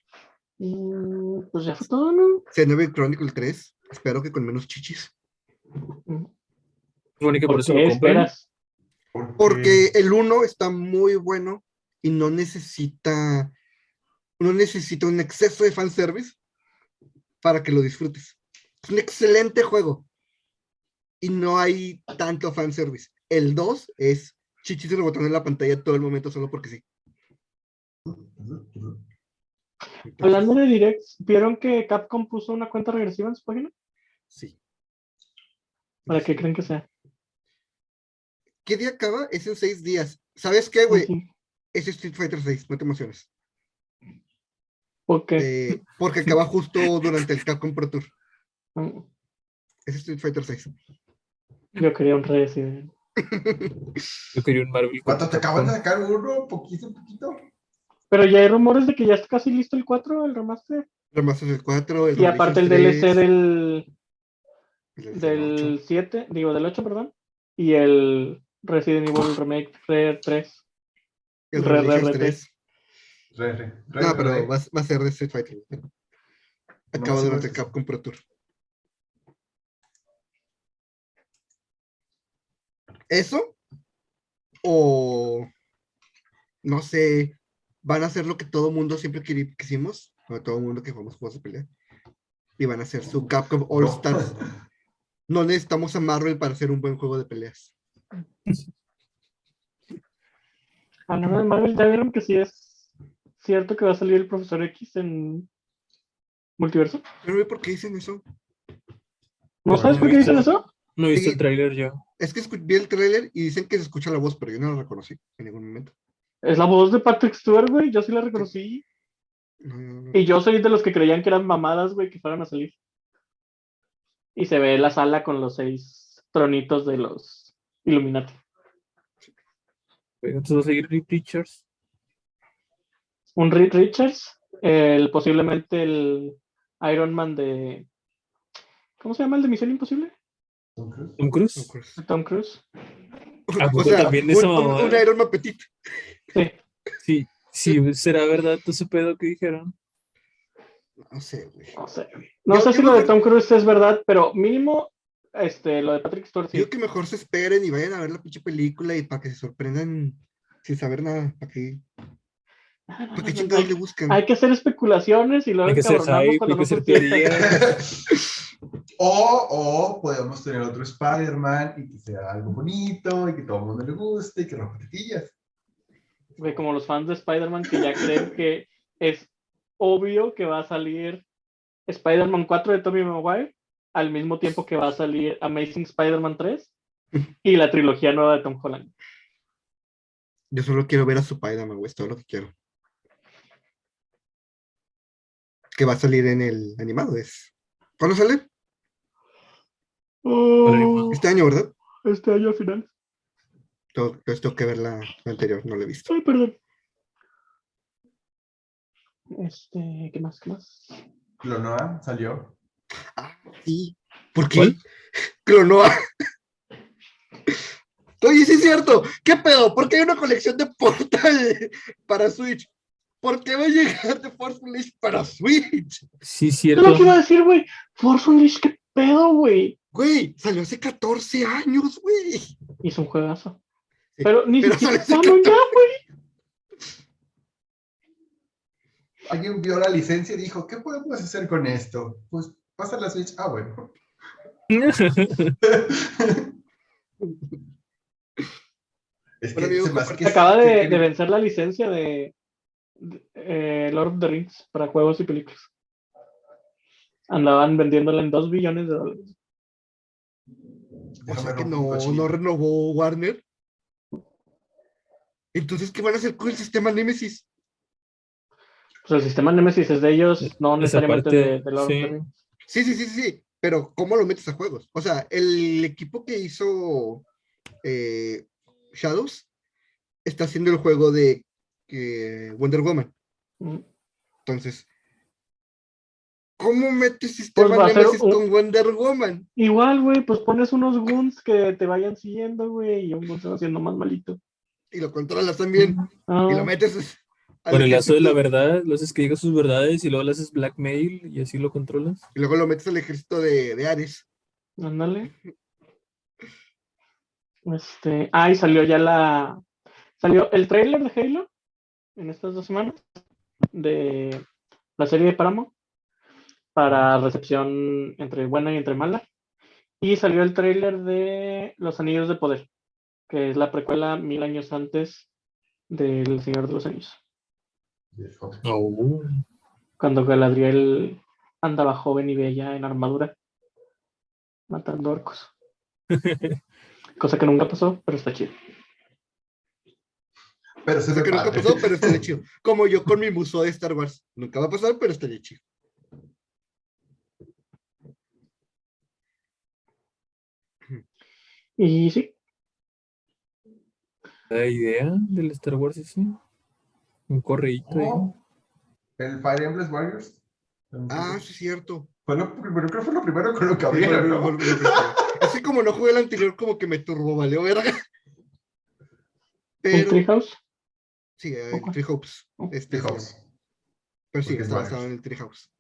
Mm, Pues ya fue todo, ¿no? Xenoblade Chronicle 3. Espero que con menos chichis. Supone que por ¿Por eso qué lo compré. Porque el 1 está muy bueno y no necesita. No necesita un exceso de fanservice para que lo disfrutes. Es un excelente juego. Y no hay tanto fanservice. El 2 es chichis rebotando en la pantalla todo el momento solo porque sí. Hablando de directs, ¿vieron que Capcom puso una cuenta regresiva en su página? Sí. ¿Para qué creen que sea? ¿Qué día acaba? Es en seis días. ¿Sabes qué, güey? Es Street Fighter 6, no te emociones. Porque Eh, porque acaba justo durante el Capcom Pro Tour. mm, Es Street Fighter 6. yo quería un Resident. Yo quería un Marvel. ¿Cuánto te acaban de sacar uno? Poquito, poquito. Pero ya hay rumores de que ya está casi listo el 4, el remaster. Remaster el 4, el Y aparte el DLC 3, del, el del 8. 7, digo del 8, perdón. Y el Resident Evil Remake Re 3. El Re- re- Revelations re- 3. Re, re, re, No, pero va, va a ser de Street Fighter. Acaba durante el. Capcom Pro Tour. ¿Eso? O no sé, van a hacer lo que todo mundo siempre quisimos, o todo mundo que jugamos juegos de pelea. Y van a hacer su Capcom All. Stars. No necesitamos a Marvel para hacer un buen juego de peleas. Hablando de Marvel, ¿ya vieron que sí es cierto que va a salir el Profesor X en Multiverso? Pero ve por qué dicen eso. ¿No No, sabes no por qué visto. dicen eso? No he visto Sí. el tráiler yo. Es que vi el trailer y dicen que se escucha la voz, pero yo no la reconocí en ningún momento. Es la voz de Patrick Stewart, güey. Yo sí la reconocí. No, no, no. Y yo soy de los que creían que eran mamadas, güey, que fueran a salir. Y se ve la sala con los seis tronitos de los Illuminati. Entonces va a seguir Rick Richards. Un Reed Richards, el, posiblemente el Iron Man de. ¿Cómo se llama el de Misión Imposible? Tom Cruise. pues. Tom Cruise. ¿A O poco sea, también un, esa un- Iron Man Petit. Sí. Sí, sí, será verdad todo ese pedo que dijeron. No sé, güey. No sé. güey. No Yo- sé yo si lo de Tom Cruise es verdad, pero mínimo este, lo de Patrick Stewart sí. Digo que mejor se esperen y vayan a ver la pinche película y para que se sorprendan sin saber nada. ¿Para qué, Ah, no, para qué no, chingados hay, le buscan? hay que hacer especulaciones y luego que hype, cuando que no se. O, o podemos tener otro Spider-Man y que sea algo bonito y que todo el mundo le guste y que rompa tetillas. Como los fans de Spider-Man que ya creen que es obvio que va a salir Spider-Man 4 de Tobey Maguire al mismo tiempo que va a salir Amazing Spider-Man 3 y la trilogía nueva de Tom Holland. Yo solo quiero ver a su Spider-Man, güey, es todo lo que quiero. Que va a salir en el animado, es. ¿Cuándo sale? Oh, Este año, ¿verdad? este año al final. Tengo, entonces tengo que ver la, la anterior, no la he visto. Ay, perdón. Este, ¿qué más? ¿Qué más? Clonoa salió. Sí. ¿Por qué? ¿Cuál? Clonoa. Oye, sí es cierto. ¿Qué pedo? ¿Por qué hay una colección de Portal para Switch? ¿Por qué va a llegar de Force Unleashed para Switch? Sí, Es cierto. lo que iba a decir, güey. Force Unleashed, ¿qué pedo, güey? Güey, salió hace 14 años, güey. Hizo un juegazo. Pero ni Pero siquiera ya, güey. Alguien vio la licencia y dijo, ¿qué podemos hacer con esto? Pues pasa la Switch. Ah, bueno. es que amigo, se que Acaba de, que- de vencer la licencia de, de, eh, Lord of the Rings para juegos y películas. Andaban vendiéndola en 2 billones de dólares. O sea que no, no renovó Warner. Entonces, ¿qué van a hacer con el sistema Nemesis? Pues el sistema Nemesis es de ellos, no Esa necesariamente parte, de, de Lord sí. of the Rings. Sí, sí, sí, sí, sí. Pero, ¿cómo lo metes a juegos? O sea, el equipo que hizo eh, Shadows está haciendo el juego de eh, Wonder Woman. Mm. Entonces, ¿cómo metes sistema Pues Nemesis un- con Wonder Woman? Igual, güey, pues pones unos goons que te vayan siguiendo, güey, y un goon se va haciendo más malito. Y lo controlas también. Ah, Y lo metes. Con el lazo de la verdad, lo haces que diga sus verdades y luego le haces blackmail y así lo controlas. Y luego lo metes al ejército de, de Ares. ándale. Este, ah, y salió ya la. Salió el trailer de Halo en estas dos semanas de la serie de Paramount para recepción entre buena y entre mala. Y salió el trailer de Los Anillos de Poder, que es la precuela mil años antes del Señor de los Anillos. Oh. Cuando Galadriel andaba joven y bella en armadura, matando orcos. Cosa que nunca pasó, pero está chido. Pero se Sé ve que nunca pasó, pero estaría chido. Como yo con mi museo de Star Wars. Nunca va a pasar, pero estaría chido. Y sí, La idea del Star Wars ese. Un correíto. Oh, El Fire Emblem Warriors. Ah, sí, es cierto. Fue lo primero, creo que fue lo primero con lo que Sí, abrieron, ¿no? Así como no jugué el anterior, como que me turbo, valió verga. el Pero Treehouse. sí, el Ok. Treehouse. Oh, Este, The se House. llama. Pero sí, Porque es está basado en el Treehouse.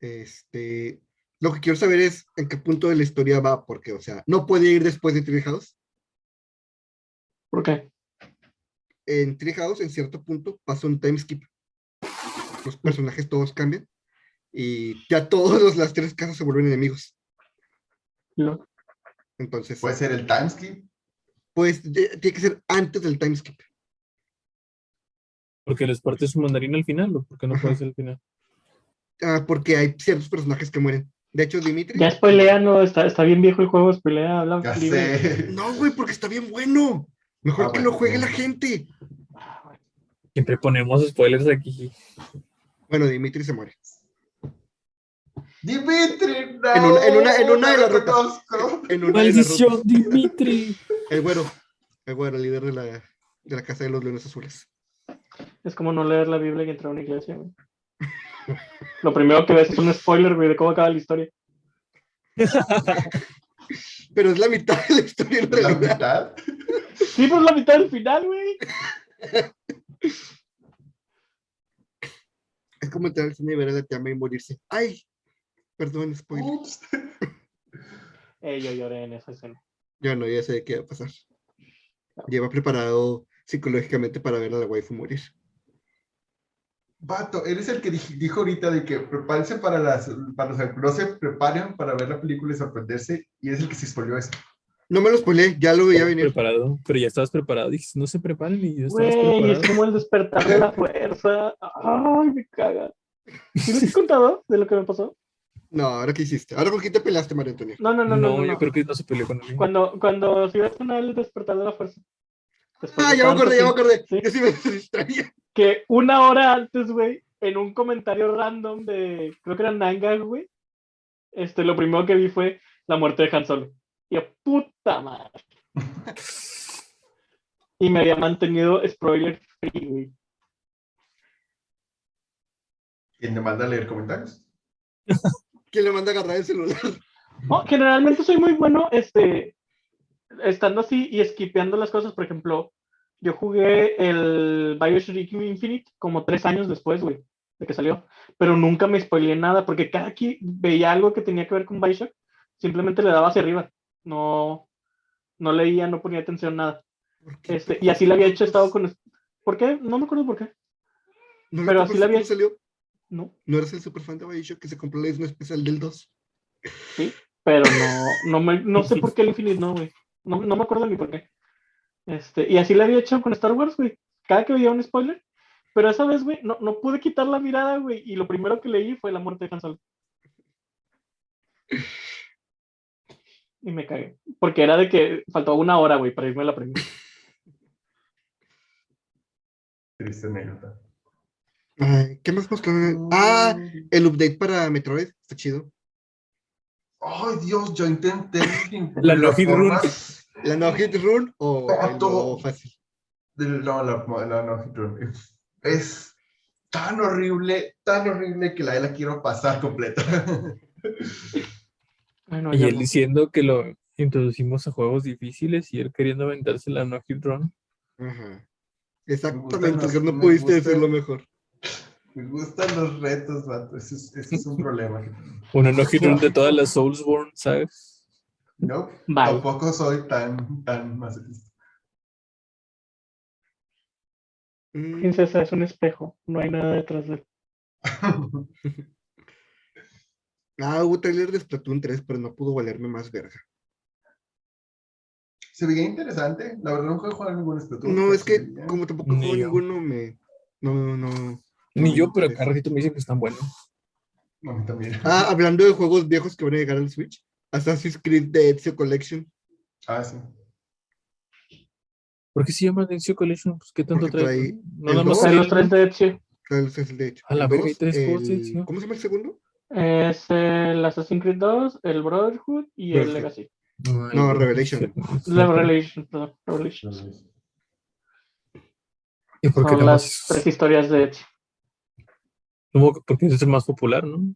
Este, lo que quiero saber es en qué punto de la historia va, porque, o sea, no puede ir después de Treehouse. ¿Por qué? En Treehouse, en cierto punto, pasa un time skip. Los personajes todos cambian. Y ya todos los- las tres casas se vuelven enemigos. Lo- Entonces, Puede ser el timeskip. pues de- tiene que ser antes del time skip. Porque les parte su mandarín al final, ¿o por qué no puede ser al final? Ah, porque hay ciertos personajes que mueren. De hecho, Dimitri. Ya spoilea, no, está, está bien viejo el juego, spoilea, habla. No, güey, porque está bien bueno. Mejor Ah, que bueno, lo juegue bueno. la gente. Siempre ponemos spoilers aquí. Bueno, Dimitri se muere. Dimitri, no. En una- en una- en una de las rutas. conozco. En una de las ¡Maldición, rutas. Dimitri! El güero. El güero, el líder de la, de la Casa de los Leones Azules. Es como no leer la Biblia y entrar a una iglesia, güey. Lo primero que ves es un spoiler, güey, de cómo acaba la historia. Pero es la mitad de la historia en De la mitad. Sí, pues la mitad del final, güey. Es como entrar al cine y ver a la llama y morirse. ¡Ay! Perdón, spoiler. Ups. Eh, yo lloré en esa escena. Yo no, ya sé qué va a pasar. Lleva preparado psicológicamente para ver a la waifu morir. Vato, eres el que dij- dijo ahorita de que prepárense para las, para los que no se preparen para ver la película y sorprenderse, y es el que se spoileó eso. No me lo spoilé, ya lo veía venir. Preparado, pero ya estabas preparado. Dijiste, no se preparen y ya estabas Güey, es como el despertar de la fuerza. Ay, me caga. ¿Sí les he contado de lo que me pasó? No, ahora qué hiciste. Ahora con quién te pelaste, María Antonia. No, no, no, No, no. yo no. creo que no se peleó con alguien. Cuando, cuando si ves sonar el despertar de la fuerza. Ah, ya me acordé, ya me acordé. Sí. Yo sí me distraía. Que una hora antes, güey, en un comentario random de, creo que era Nanga, güey, este, lo primero que vi fue la muerte de Han Solo. Y yo, puta madre. y me había mantenido spoiler free, güey. ¿Quién me manda a leer comentarios? ¿Quién le manda a agarrar el celular? No, generalmente soy muy bueno, este, estando así y skipeando las cosas. Por ejemplo, yo jugué el Bioshock Infinite como tres años después, güey, de que salió. Pero nunca me spoileé nada, porque cada que veía algo que tenía que ver con Bioshock, simplemente le daba hacia arriba. No, no leía, no ponía atención, nada. Este, y así le había hecho estado con. ¿Por qué? No me acuerdo por qué. ¿No pero así la había- salió? No, ¿No eres el superfan de Bioshock que se compró la edición especial del 2? sí. Pero no, no, me, no sé por qué el Infinite no, güey. No, no me acuerdo ni por qué. Este, y así le había hecho con Star Wars, güey. Cada que veía un spoiler. Pero esa vez, güey, no, no pude quitar la mirada, güey. Y lo primero que leí fue la muerte de Han Solo. Y me cagué. Porque era de que faltaba una hora, güey, para irme a la primera. Triste anécdota. Ay, ¿Qué más mostraron? Ah, el update para Metroid. Está chido. Ay, Dios, yo intenté. La no hit run. ¿La no hit run o todo. fácil? no, la, la no hit run. Es tan horrible, tan horrible que la, la quiero pasar completa. Ay, no, Y él no. diciendo que lo introducimos a juegos difíciles y él queriendo aventarse la no hit run. Ajá. Me Exactamente, los- no pudiste gustan- decirlo mejor. Me gustan los retos, vato. Ese es, ese es un problema. Una no hit run de todas las Soulsborne, ¿sabes? No, Bye. tampoco soy tan, tan masoquista. Mm, Princesa es un espejo. No hay nada detrás de él. Ah, hubo trailer de Splatoon 3, pero no pudo valerme más verga. Se veía interesante. La verdad, nunca he jugado ningún Splatoon. No, es que veía- como tampoco Ni juego yo. ninguno, me. No, no. Ni no yo, me pero cada ratito me dicen que están buenos. A mí también. Ah, hablando de juegos viejos que van a llegar al Switch, Assassin's Creed The Ezio Collection. Ah, sí. ¿Por qué se llama Dencio Collection? Pues qué tanto Porque trae. trae No, nada más el- los tres de Ezio. El de hecho. A la verga, tres de el- Ezio. ¿Cómo se llama el segundo? Es el Assassin's Creed 2, el Brotherhood y el. Legacy. No, Revelation. Revelation, perdón, Revelations. ¿Y por qué Son las más? tres historias de Ezio. Porque ese es el más popular, ¿no?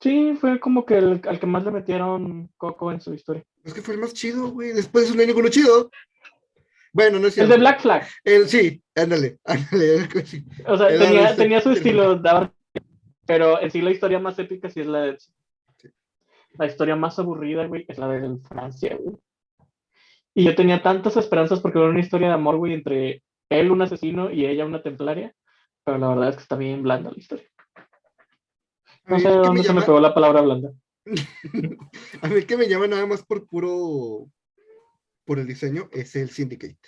Sí, fue como que el, al que más le metieron Coco en su historia. Es que fue el más chido, güey. Después de no hay ninguno chido. Bueno, no es El cierto. de Black Flag. El, sí, ándale, ándale. O sea, tenía, tenía su estilo, daba- pero en sí la historia más épica sí es la de Ezio. La historia más aburrida, güey, es la de Francia, güey. Y yo tenía tantas esperanzas porque era una historia de amor, güey, entre él, un asesino, y ella, una templaria. Pero la verdad es que está bien blanda la historia. A No sé de dónde me se me pegó la palabra blanda. A mí el que me llama nada más por puro. por el diseño es el Syndicate.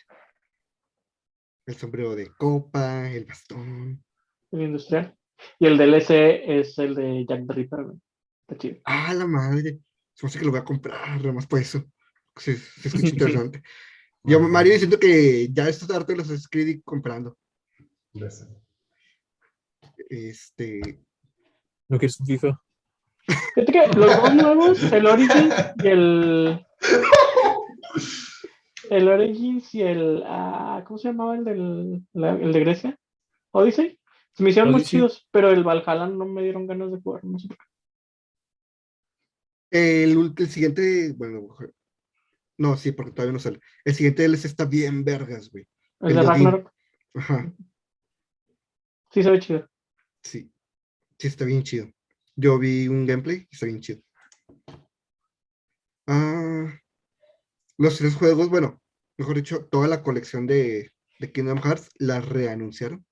El sombrero de copa, el bastón. El industrial. Y el DLC es el de Jack the Ripper, güey. Está chido. Ah, la madre. Hace que lo voy a comprar, nada más por eso. Se, se escucha interesante. Yo, Mario, diciendo que ya esto harto los Assassin's Creed y comprando. Sé. Este. ¿No quieres un FIFA? Fíjate que los dos nuevos, el Origins y el. El Origins y el. ah, ¿Cómo se llamaba el, del, la- el de Grecia? Odyssey. Se me hicieron muy chidos, pero el Valhalla no me dieron ganas de jugar. No sé por qué. El, siguiente. Bueno, no, sí, porque todavía no sale. El siguiente DLC está bien vergas, güey. El El de de. Ragnarok. Ajá. Sí, se ve chido. Sí. Sí, está bien chido. Yo vi un gameplay y está bien chido. Ah, los tres juegos, bueno, mejor dicho, toda la colección de, de Kingdom Hearts la reanunciaron,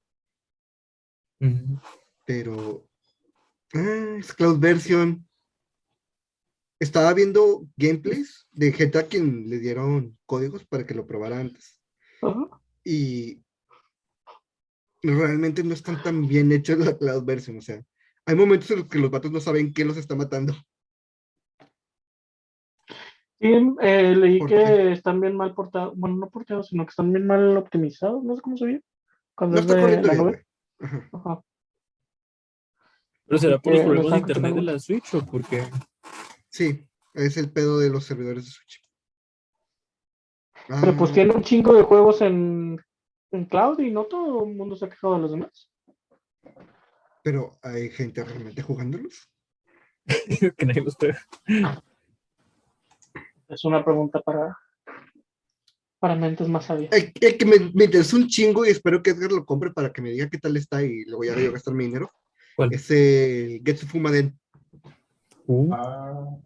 Pero ah, es cloud version. Estaba viendo gameplays de gente a quien le dieron códigos para que lo probara antes. Y realmente no están tan bien hechos la cloud version, o sea, hay momentos en los que los vatos no saben qué los está matando. Sí, eh, leí ¿Por que qué? están bien mal portados. Bueno, no portados, sino que están bien mal optimizados. No sé cómo se ve. Cuando No es está de corriendo bien. Ajá. ¿Pero será por los Eh, problemas de internet de la Switch o porque Sí, es el pedo de los servidores de Switch. Pero pues Ah, tiene un chingo de juegos en, en cloud y no todo el mundo se ha quejado de los demás. pero hay gente realmente jugándolos. que nadie los juega? Es una pregunta para, para mentes más sabias. El, el que me, me interesa un chingo y espero que Edgar lo compre para que me diga qué tal está y luego ya yo gastar mi dinero. ¿Cuál? Es el Getsu Fumaden. Uh, Ah,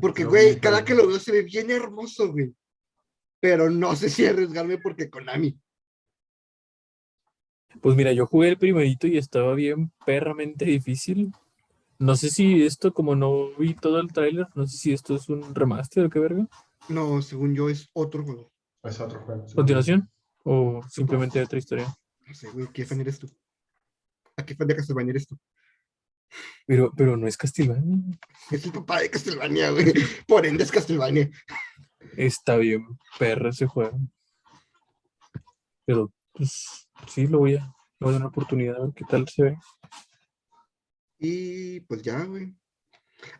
Porque, güey, cada que lo veo se ve bien hermoso, güey. pero no sé si arriesgarme porque Konami. Pues mira, yo jugué el primerito y estaba bien perramente difícil. No sé si esto, como no vi todo el tráiler, no sé si esto es un remaster o qué verga. No, según yo es otro juego. Es otro juego. ¿Continuación? ¿O simplemente otra historia? No sé, güey, ¿qué fan eres tú? ¿A qué fan de Castlevania eres tú? Pero, pero no es Castlevania. Es el papá de Castlevania, güey. Por ende es Castlevania. Está bien perra ese juego. Pero, pues, sí, lo voy a, le voy a dar una oportunidad a ver qué tal se ve. Y pues ya, güey.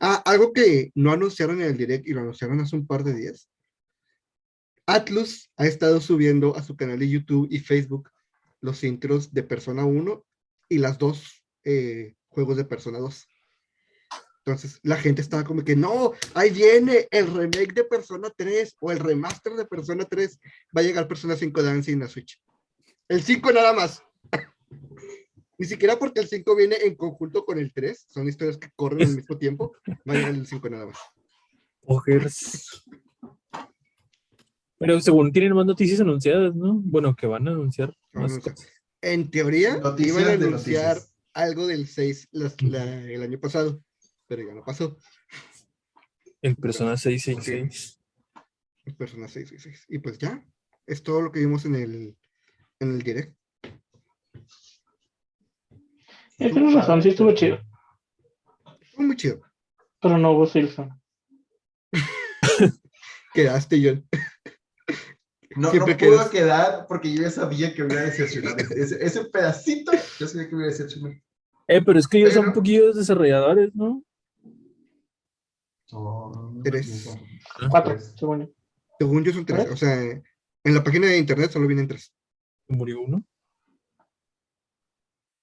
Ah, algo que no anunciaron en el direct y lo anunciaron hace un par de días. Atlus ha estado subiendo a su canal de YouTube y Facebook los intros de Persona 1 y las dos eh, juegos de Persona 2. Entonces la gente estaba como que no, ahí viene el remake de Persona 3 o el remaster de Persona 3. Va a llegar Persona 5 Dancing a Switch. El 5 nada más. Ni siquiera porque el 5 viene en conjunto con el 3, son historias que corren al mismo tiempo, va a llegar el 5 nada más. Ojers. Pero según tienen más noticias anunciadas, ¿no? Bueno, que van a anunciar más anunciar. cosas. En teoría, Noticias iban a de anunciar noticias. algo del 6 las- la- el año pasado, pero ya no pasó. El Persona 666. Persona 666. Y pues ya, es todo lo que vimos en el, en el direct. Sí, tienes razón, sí estuvo chido. Fue muy chido. Pero no hubo Silson. Quedaste, John. No, Siempre no pudo quedas- quedar porque yo ya sabía que me iba a decepcionar. Ese, ese pedacito, yo sabía que me iba a decepcionar. Eh, pero es que ellos son Pero- poquillos desarrolladores, ¿no? Son- Tres. Cuatro, Tres. según yo. Según yo son tres. ¿Eh? O sea, en la página de internet solo vienen tres. Murió uno.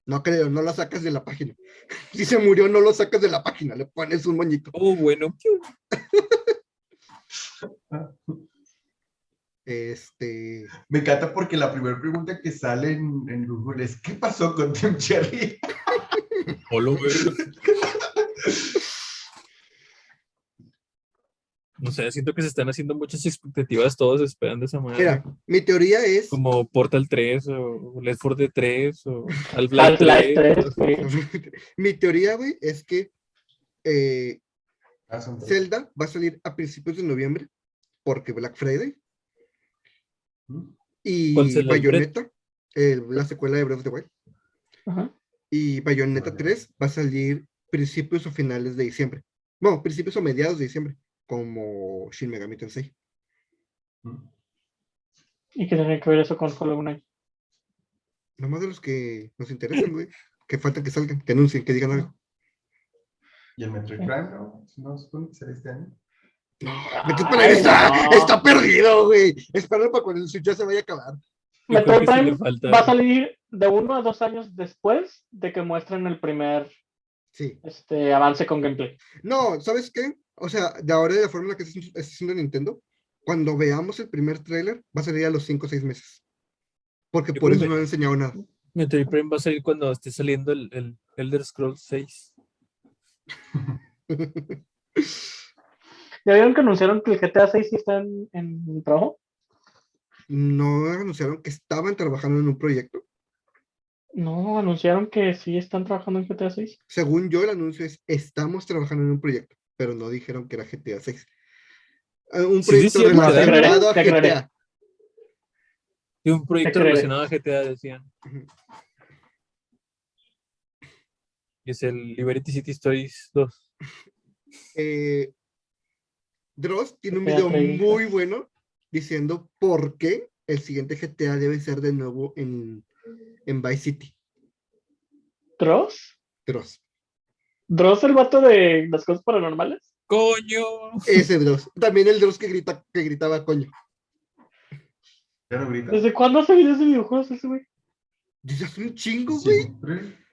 No creo, no la sacas de la página. Si se murió, no lo sacas de la página, le pones un moñito. Oh, bueno. Este. Me encanta porque la primera pregunta que sale en, en Google es ¿qué pasó con Tim Cherry? Güey. No sé, siento que se están haciendo muchas expectativas todos esperando esa madre. Mira, mi teoría es. Como Portal 3 o Left 4 Dead 3 o Half-Life Half-Life 3. 3, güey. mi teoría, güey, es que eh, Ah. Zelda va a salir a principios de noviembre, porque Black Friday. ¿Mm? Y ¿Cuál Zelda? ¿El Bayonetta, el- la secuela de Breath of the Wild. Ajá. Y Bayonetta Vale. 3 va a salir principios o finales de diciembre. Bueno, principios o mediados de diciembre, como Shin Megami Tensei. ¿Mm? ¿Y qué tiene que ver eso con Hollow Knight? Nomás de los que nos interesan, güey. Que falta que salgan, que anuncien, que digan algo. ¿Y el Metroid Prime no? ¿No supone que será este año? Metroid Prime Ay, está, no. está perdido, güey. Espéralo para cuando el Switch ya se vaya a acabar. Metroid sí Prime va a salir de uno a dos años después de que muestren el primer Sí. este, avance con gameplay. No, ¿sabes qué? O sea, de ahora de la forma en la que está está haciendo Nintendo, cuando veamos el primer tráiler, va a salir a los 5 o 6 meses. Porque Yo por eso no han enseñado nada. Metroid Prime va a salir cuando esté saliendo el, el Elder Scrolls 6. ¿Ya vieron que anunciaron que el GTA 6 sí está en, en trabajo? no anunciaron que estaban trabajando en un proyecto. No, anunciaron que sí están trabajando en GTA 6. Según yo, el anuncio es, estamos trabajando en un proyecto, pero no dijeron que era GTA 6. Eh, Un proyecto sí, sí, relacionado a. GTA. Y un proyecto relacionado a GTA, decían. Y es el Liberty City Stories 2. Eh, Dross tiene un video 30. muy bueno diciendo por qué el siguiente GTA debe ser de nuevo en, en Vice City. ¿Dross? Dross. ¿Dross el vato de las cosas paranormales? ¡Coño! Ese Dross. También el Dross que, grita, que gritaba coño. ¿Ya no grita? ¿Desde cuándo hace videos de videojuegos ese güey? Desde hace un chingo, güey.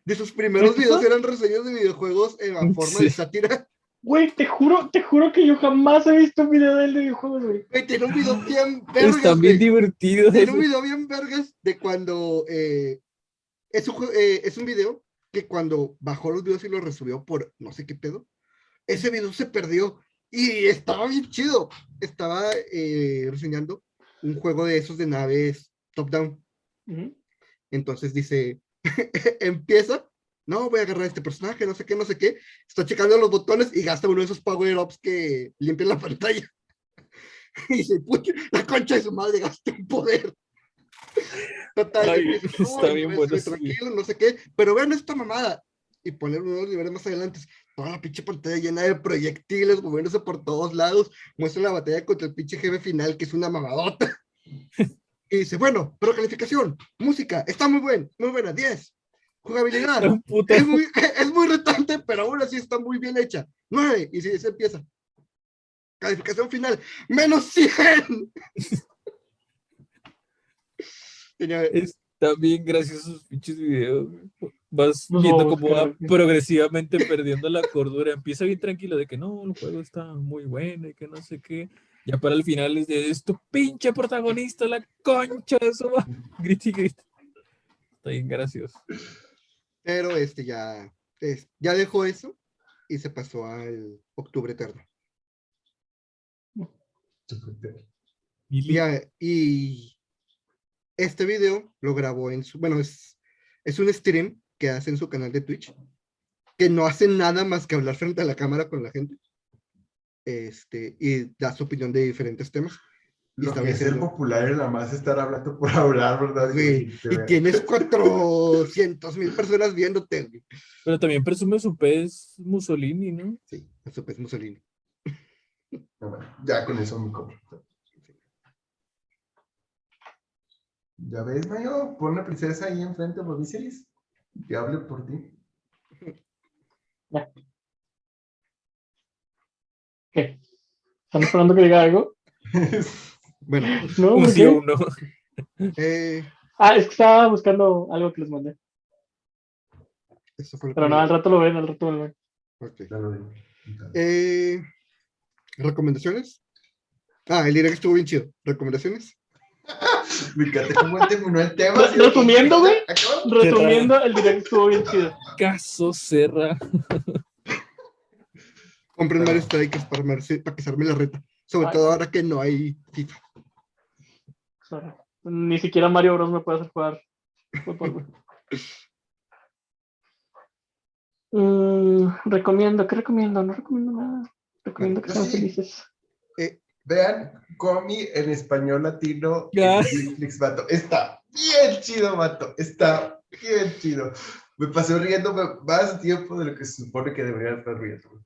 De sus primeros videos eran reseñas de videojuegos en la forma de sátira. Güey, te juro, te juro que yo jamás he visto un video de él de videojuegos, güey. Güey, tiene un video bien vergas, Están bien güey. divertidos. Tiene un video bien vergas de cuando eh, es, un, eh, es un video que cuando bajó los videos y los resubió por no sé qué pedo, ese video se perdió y estaba bien chido. Estaba eh, reseñando un juego de esos de naves top-down. Entonces dice, empieza, no, voy a agarrar a este personaje, no sé qué, no sé qué. Está checando los botones y gasta uno de esos power-ups que limpian la pantalla. Y dice, "Puta, la concha de su madre, gasté un poder. Total, Ay, empieza, está "No, bien pues, bueno tranquilo, no sé qué, pero vean esta mamada. Y poner unos niveles más adelante, toda la pinche pantalla llena de proyectiles moviéndose por todos lados, muestra la batalla contra el pinche jefe final, que es una mamadota. Y dice, bueno, pero calificación, música, está muy buena, muy buena, 10. Jugabilidad, es muy, es muy retante, pero aún así está muy bien hecha. 9. Y si se empieza. Calificación final, menos 100. Tenía- Está bien graciosos sus pinches videos. Vas Los viendo cómo va progresivamente perdiendo la cordura. Empieza bien tranquilo de que no, el juego está muy bueno y que no sé qué. Ya para el final es de esto, pinche protagonista, la concha de eso va. Grita y grita. Está bien gracioso. Pero este ya, es- ya dejó eso y se pasó al octubre eterno. Y y este video lo grabó en su, bueno, es, es un stream que hace en su canal de Twitch, que no hace nada más que hablar frente a la cámara con la gente. Este, y da su opinión de diferentes temas. Y Lo que es el hacerlo. popular era nada más estar hablando por hablar, ¿verdad? Güey, y tienes 400 mil personas viéndote. güey. Pero también presume su pez Mussolini, ¿no? Sí, eso es Mussolini. Ya con eso me compro. Ya ves, Mayo, pon una princesa ahí enfrente por Viserys. Que hable por ti. ¿Qué? ¿Están esperando que diga algo? Bueno, No, Un ¿por sí o no. eh, Ah, es que estaba buscando algo que les mandé. eso fue lo Pero no, al rato lo ven, al rato lo ven. ok. Ya. Eh, ¿Recomendaciones? Ah, el direct estuvo bien chido. ¿Recomendaciones? Me encanta cómo terminó el tema. Re- resumiendo, güey. Resumiendo, el directo estuvo bien chido. Caso Serra. Compren. Mario Strikers para, armarse- para que se arme la reta. Sobre Ay. todo ahora que no hay FIFA. Ni siquiera Mario Bros me puede hacer jugar. Mm, recomiendo, ¿qué recomiendo? No recomiendo nada. Recomiendo que sean sí. felices. Vean Comi en español latino en Netflix, vato. Está bien chido, vato. Está bien chido. Me pasé riéndome más tiempo de lo que se supone que debería estar riendo.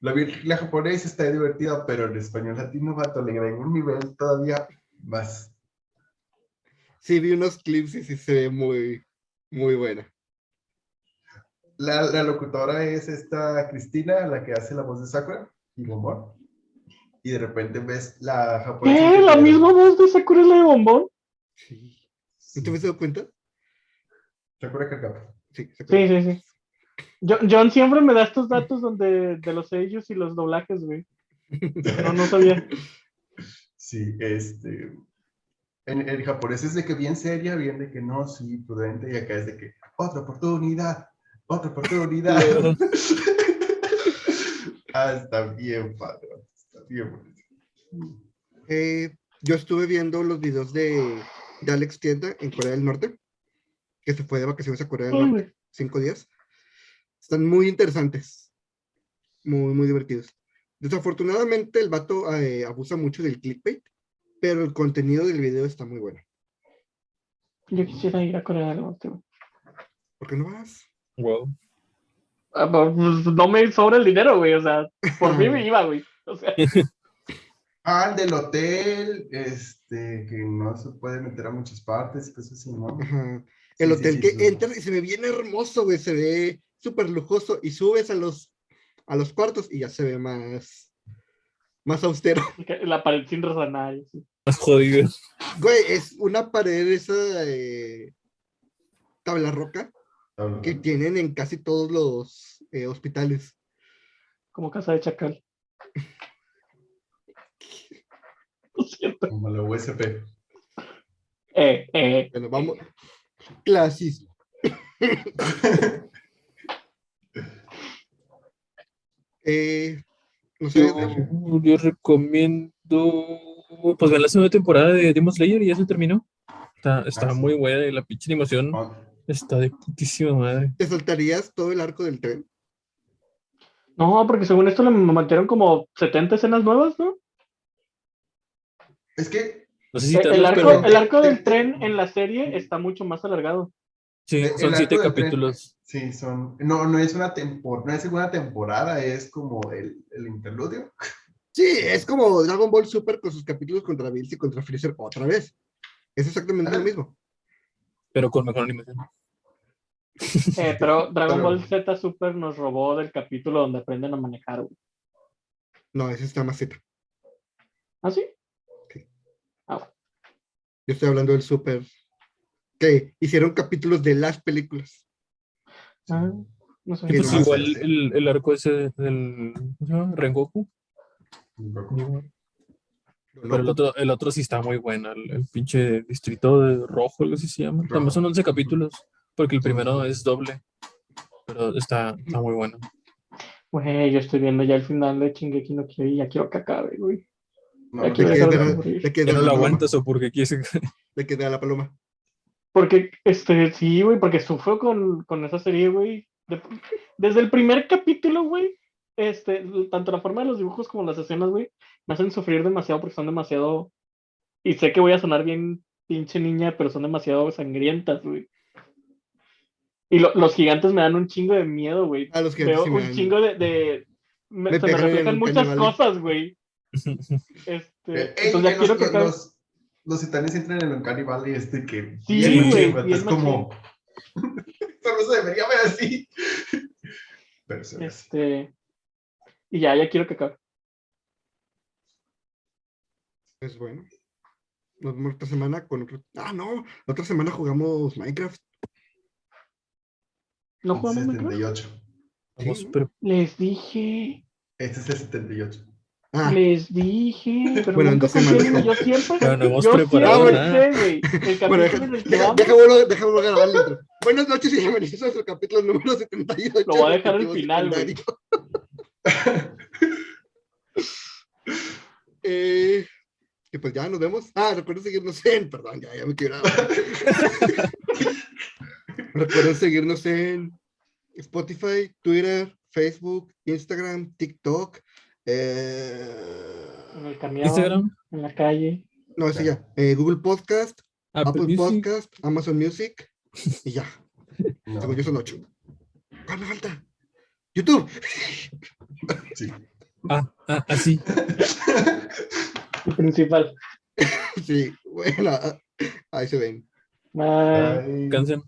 La, la japonesa está divertida, pero en español latino, vato, le agrego un nivel todavía más. Sí, vi unos clips y sí se ve muy, muy buena. La, la locutora es esta Cristina, la que hace la voz de Sakura y Bombón. Y de repente ves la japonesa. ¿Eh? ¿La misma voz de Sakura es la de Bombón? Sí. ¿No te habías dado cuenta? Sakura Kakapa. Sí, se Sí, sí, sí. Jo- John siempre me da estos datos donde de los sellos y los doblajes, güey. No, no sabía. Sí, este. En, en japonés es de que bien seria, bien de que no, sí, prudente, y acá es de que otra oportunidad, otra oportunidad. ah, está bien, padre, bien bonito. Eh, yo estuve viendo los videos de, de Alex Tienda en Corea del Norte, que se fue de vacaciones a Corea del Norte, cinco días. Están muy interesantes, muy, muy divertidos. Desafortunadamente el vato eh, abusa mucho del clickbait, pero el contenido del video está muy bueno. Yo quisiera ir a Corea del Norte. ¿Por qué no vas? Wow. Ah, pero, pues, no me sobra el dinero, güey. O sea, por mí me iba, güey. O sea, Ah, el del hotel, este, que no se puede meter a muchas partes, y cosas así, ¿no? Ajá. El sí, hotel sí, que sí. entras y se ve bien hermoso, güey, se ve súper lujoso y subes a los, a los cuartos y ya se ve más, más austero. la pared sin así. Más jodido. Güey, es una pared esa eh, tabla roca que tienen en casi todos los eh, hospitales. Como casa de chacal. Lo siento. Como la USP. Eh, eh. Bueno, vamos. Clasismo. Eh, no sé, Yo, yo recomiendo pues ven la segunda temporada de Demon Slayer y ya se terminó. Está, está Ah, sí. muy buena y la pinche animación Oh, está de putísima madre. ¿Te saltarías todo el arco del tren? No, porque según esto le metieron como 70 escenas nuevas, ¿no? Es que No sé si Eh, te El arco, pero el arco del el- tren en la serie está mucho más alargado. sí, el son siete tren- capítulos. Sí, son. No, no es una temporada, no es segunda temporada, es como el, el interludio. Sí, es como Dragon Ball Super con sus capítulos contra Bills y contra Freezer otra vez. Es exactamente lo mismo. pero con mejor animación. Eh, pero Dragon Pero- Ball Z Super nos robó del capítulo donde aprenden a manejar. güey. No, ese está más Z. ¿Ah, sí? Yo estoy hablando del Super. Que hicieron capítulos de las películas. Ah, no sé. Sí, Pues no, igual sí. el, el arco ese del ¿cómo se llama? Rengoku. Pero el otro, el otro sí está muy bueno, el, el pinche distrito de rojo, algo así se llama. También son 11 capítulos, porque el primero es doble. Pero está, está muy bueno. Güey, yo estoy viendo ya el final de Shingeki no Kyojin y ya quiero que acabe, güey. No, Ya quiero le queda Ya no la lo aguantas o porque quieres. Le queda la paloma. Porque, este, sí, güey, porque sufro con, con esa serie, güey. De- desde el primer capítulo, güey, este, tanto la forma de los dibujos como las escenas, güey, me hacen sufrir demasiado porque son demasiado. Y sé que voy a sonar bien pinche niña, pero son demasiado sangrientas, güey. Y lo- los gigantes me dan un chingo de miedo, güey. A los que Veo sí me un dan- chingo de. de- me- Me se me reflejan muchas cosas, güey. Este, Eh, ey, entonces ya quiero los, que los, los titanes entran en el Uncanny Valley este que Sí, güey, es como esto no se debería ver así pero se ve así. Este. Y ya, ya quiero que acabe. Es bueno. Nos vemos esta semana con otro. Ah, no. La otra semana jugamos Minecraft. ¿No jugamos Minecraft? 78 Vamos, Sí. pero Les dije, este es el 78 Ah, les dije, pero Bueno, en nunca dos semanas. confían en mí, yo siempre, Pero no hemos yo preparado nada. sé, el capítulo bueno, deja, en el que deja, dejámoslo, dejámoslo grabar el intro. Buenas noches y bienvenidos a nuestro capítulo número 78. Lo voy a dejar al final, güey. eh, y pues ya nos vemos. Ah, recuerden seguirnos en. Perdón, ya, ya me quebraba. recuerden seguirnos en Spotify, Twitter, Facebook, Instagram, TikTok. Eh, en el camión, Instagram, en la calle, no, ese ya. Eh, Google Podcast, Apple, Apple Music. Podcast, Amazon Music y ya. no, Según yo son ocho. ¿Cuál me falta? YouTube. sí. Ah, ah, así. el principal. Sí, bueno, ahí se ven. Bye. Bye. Cansen.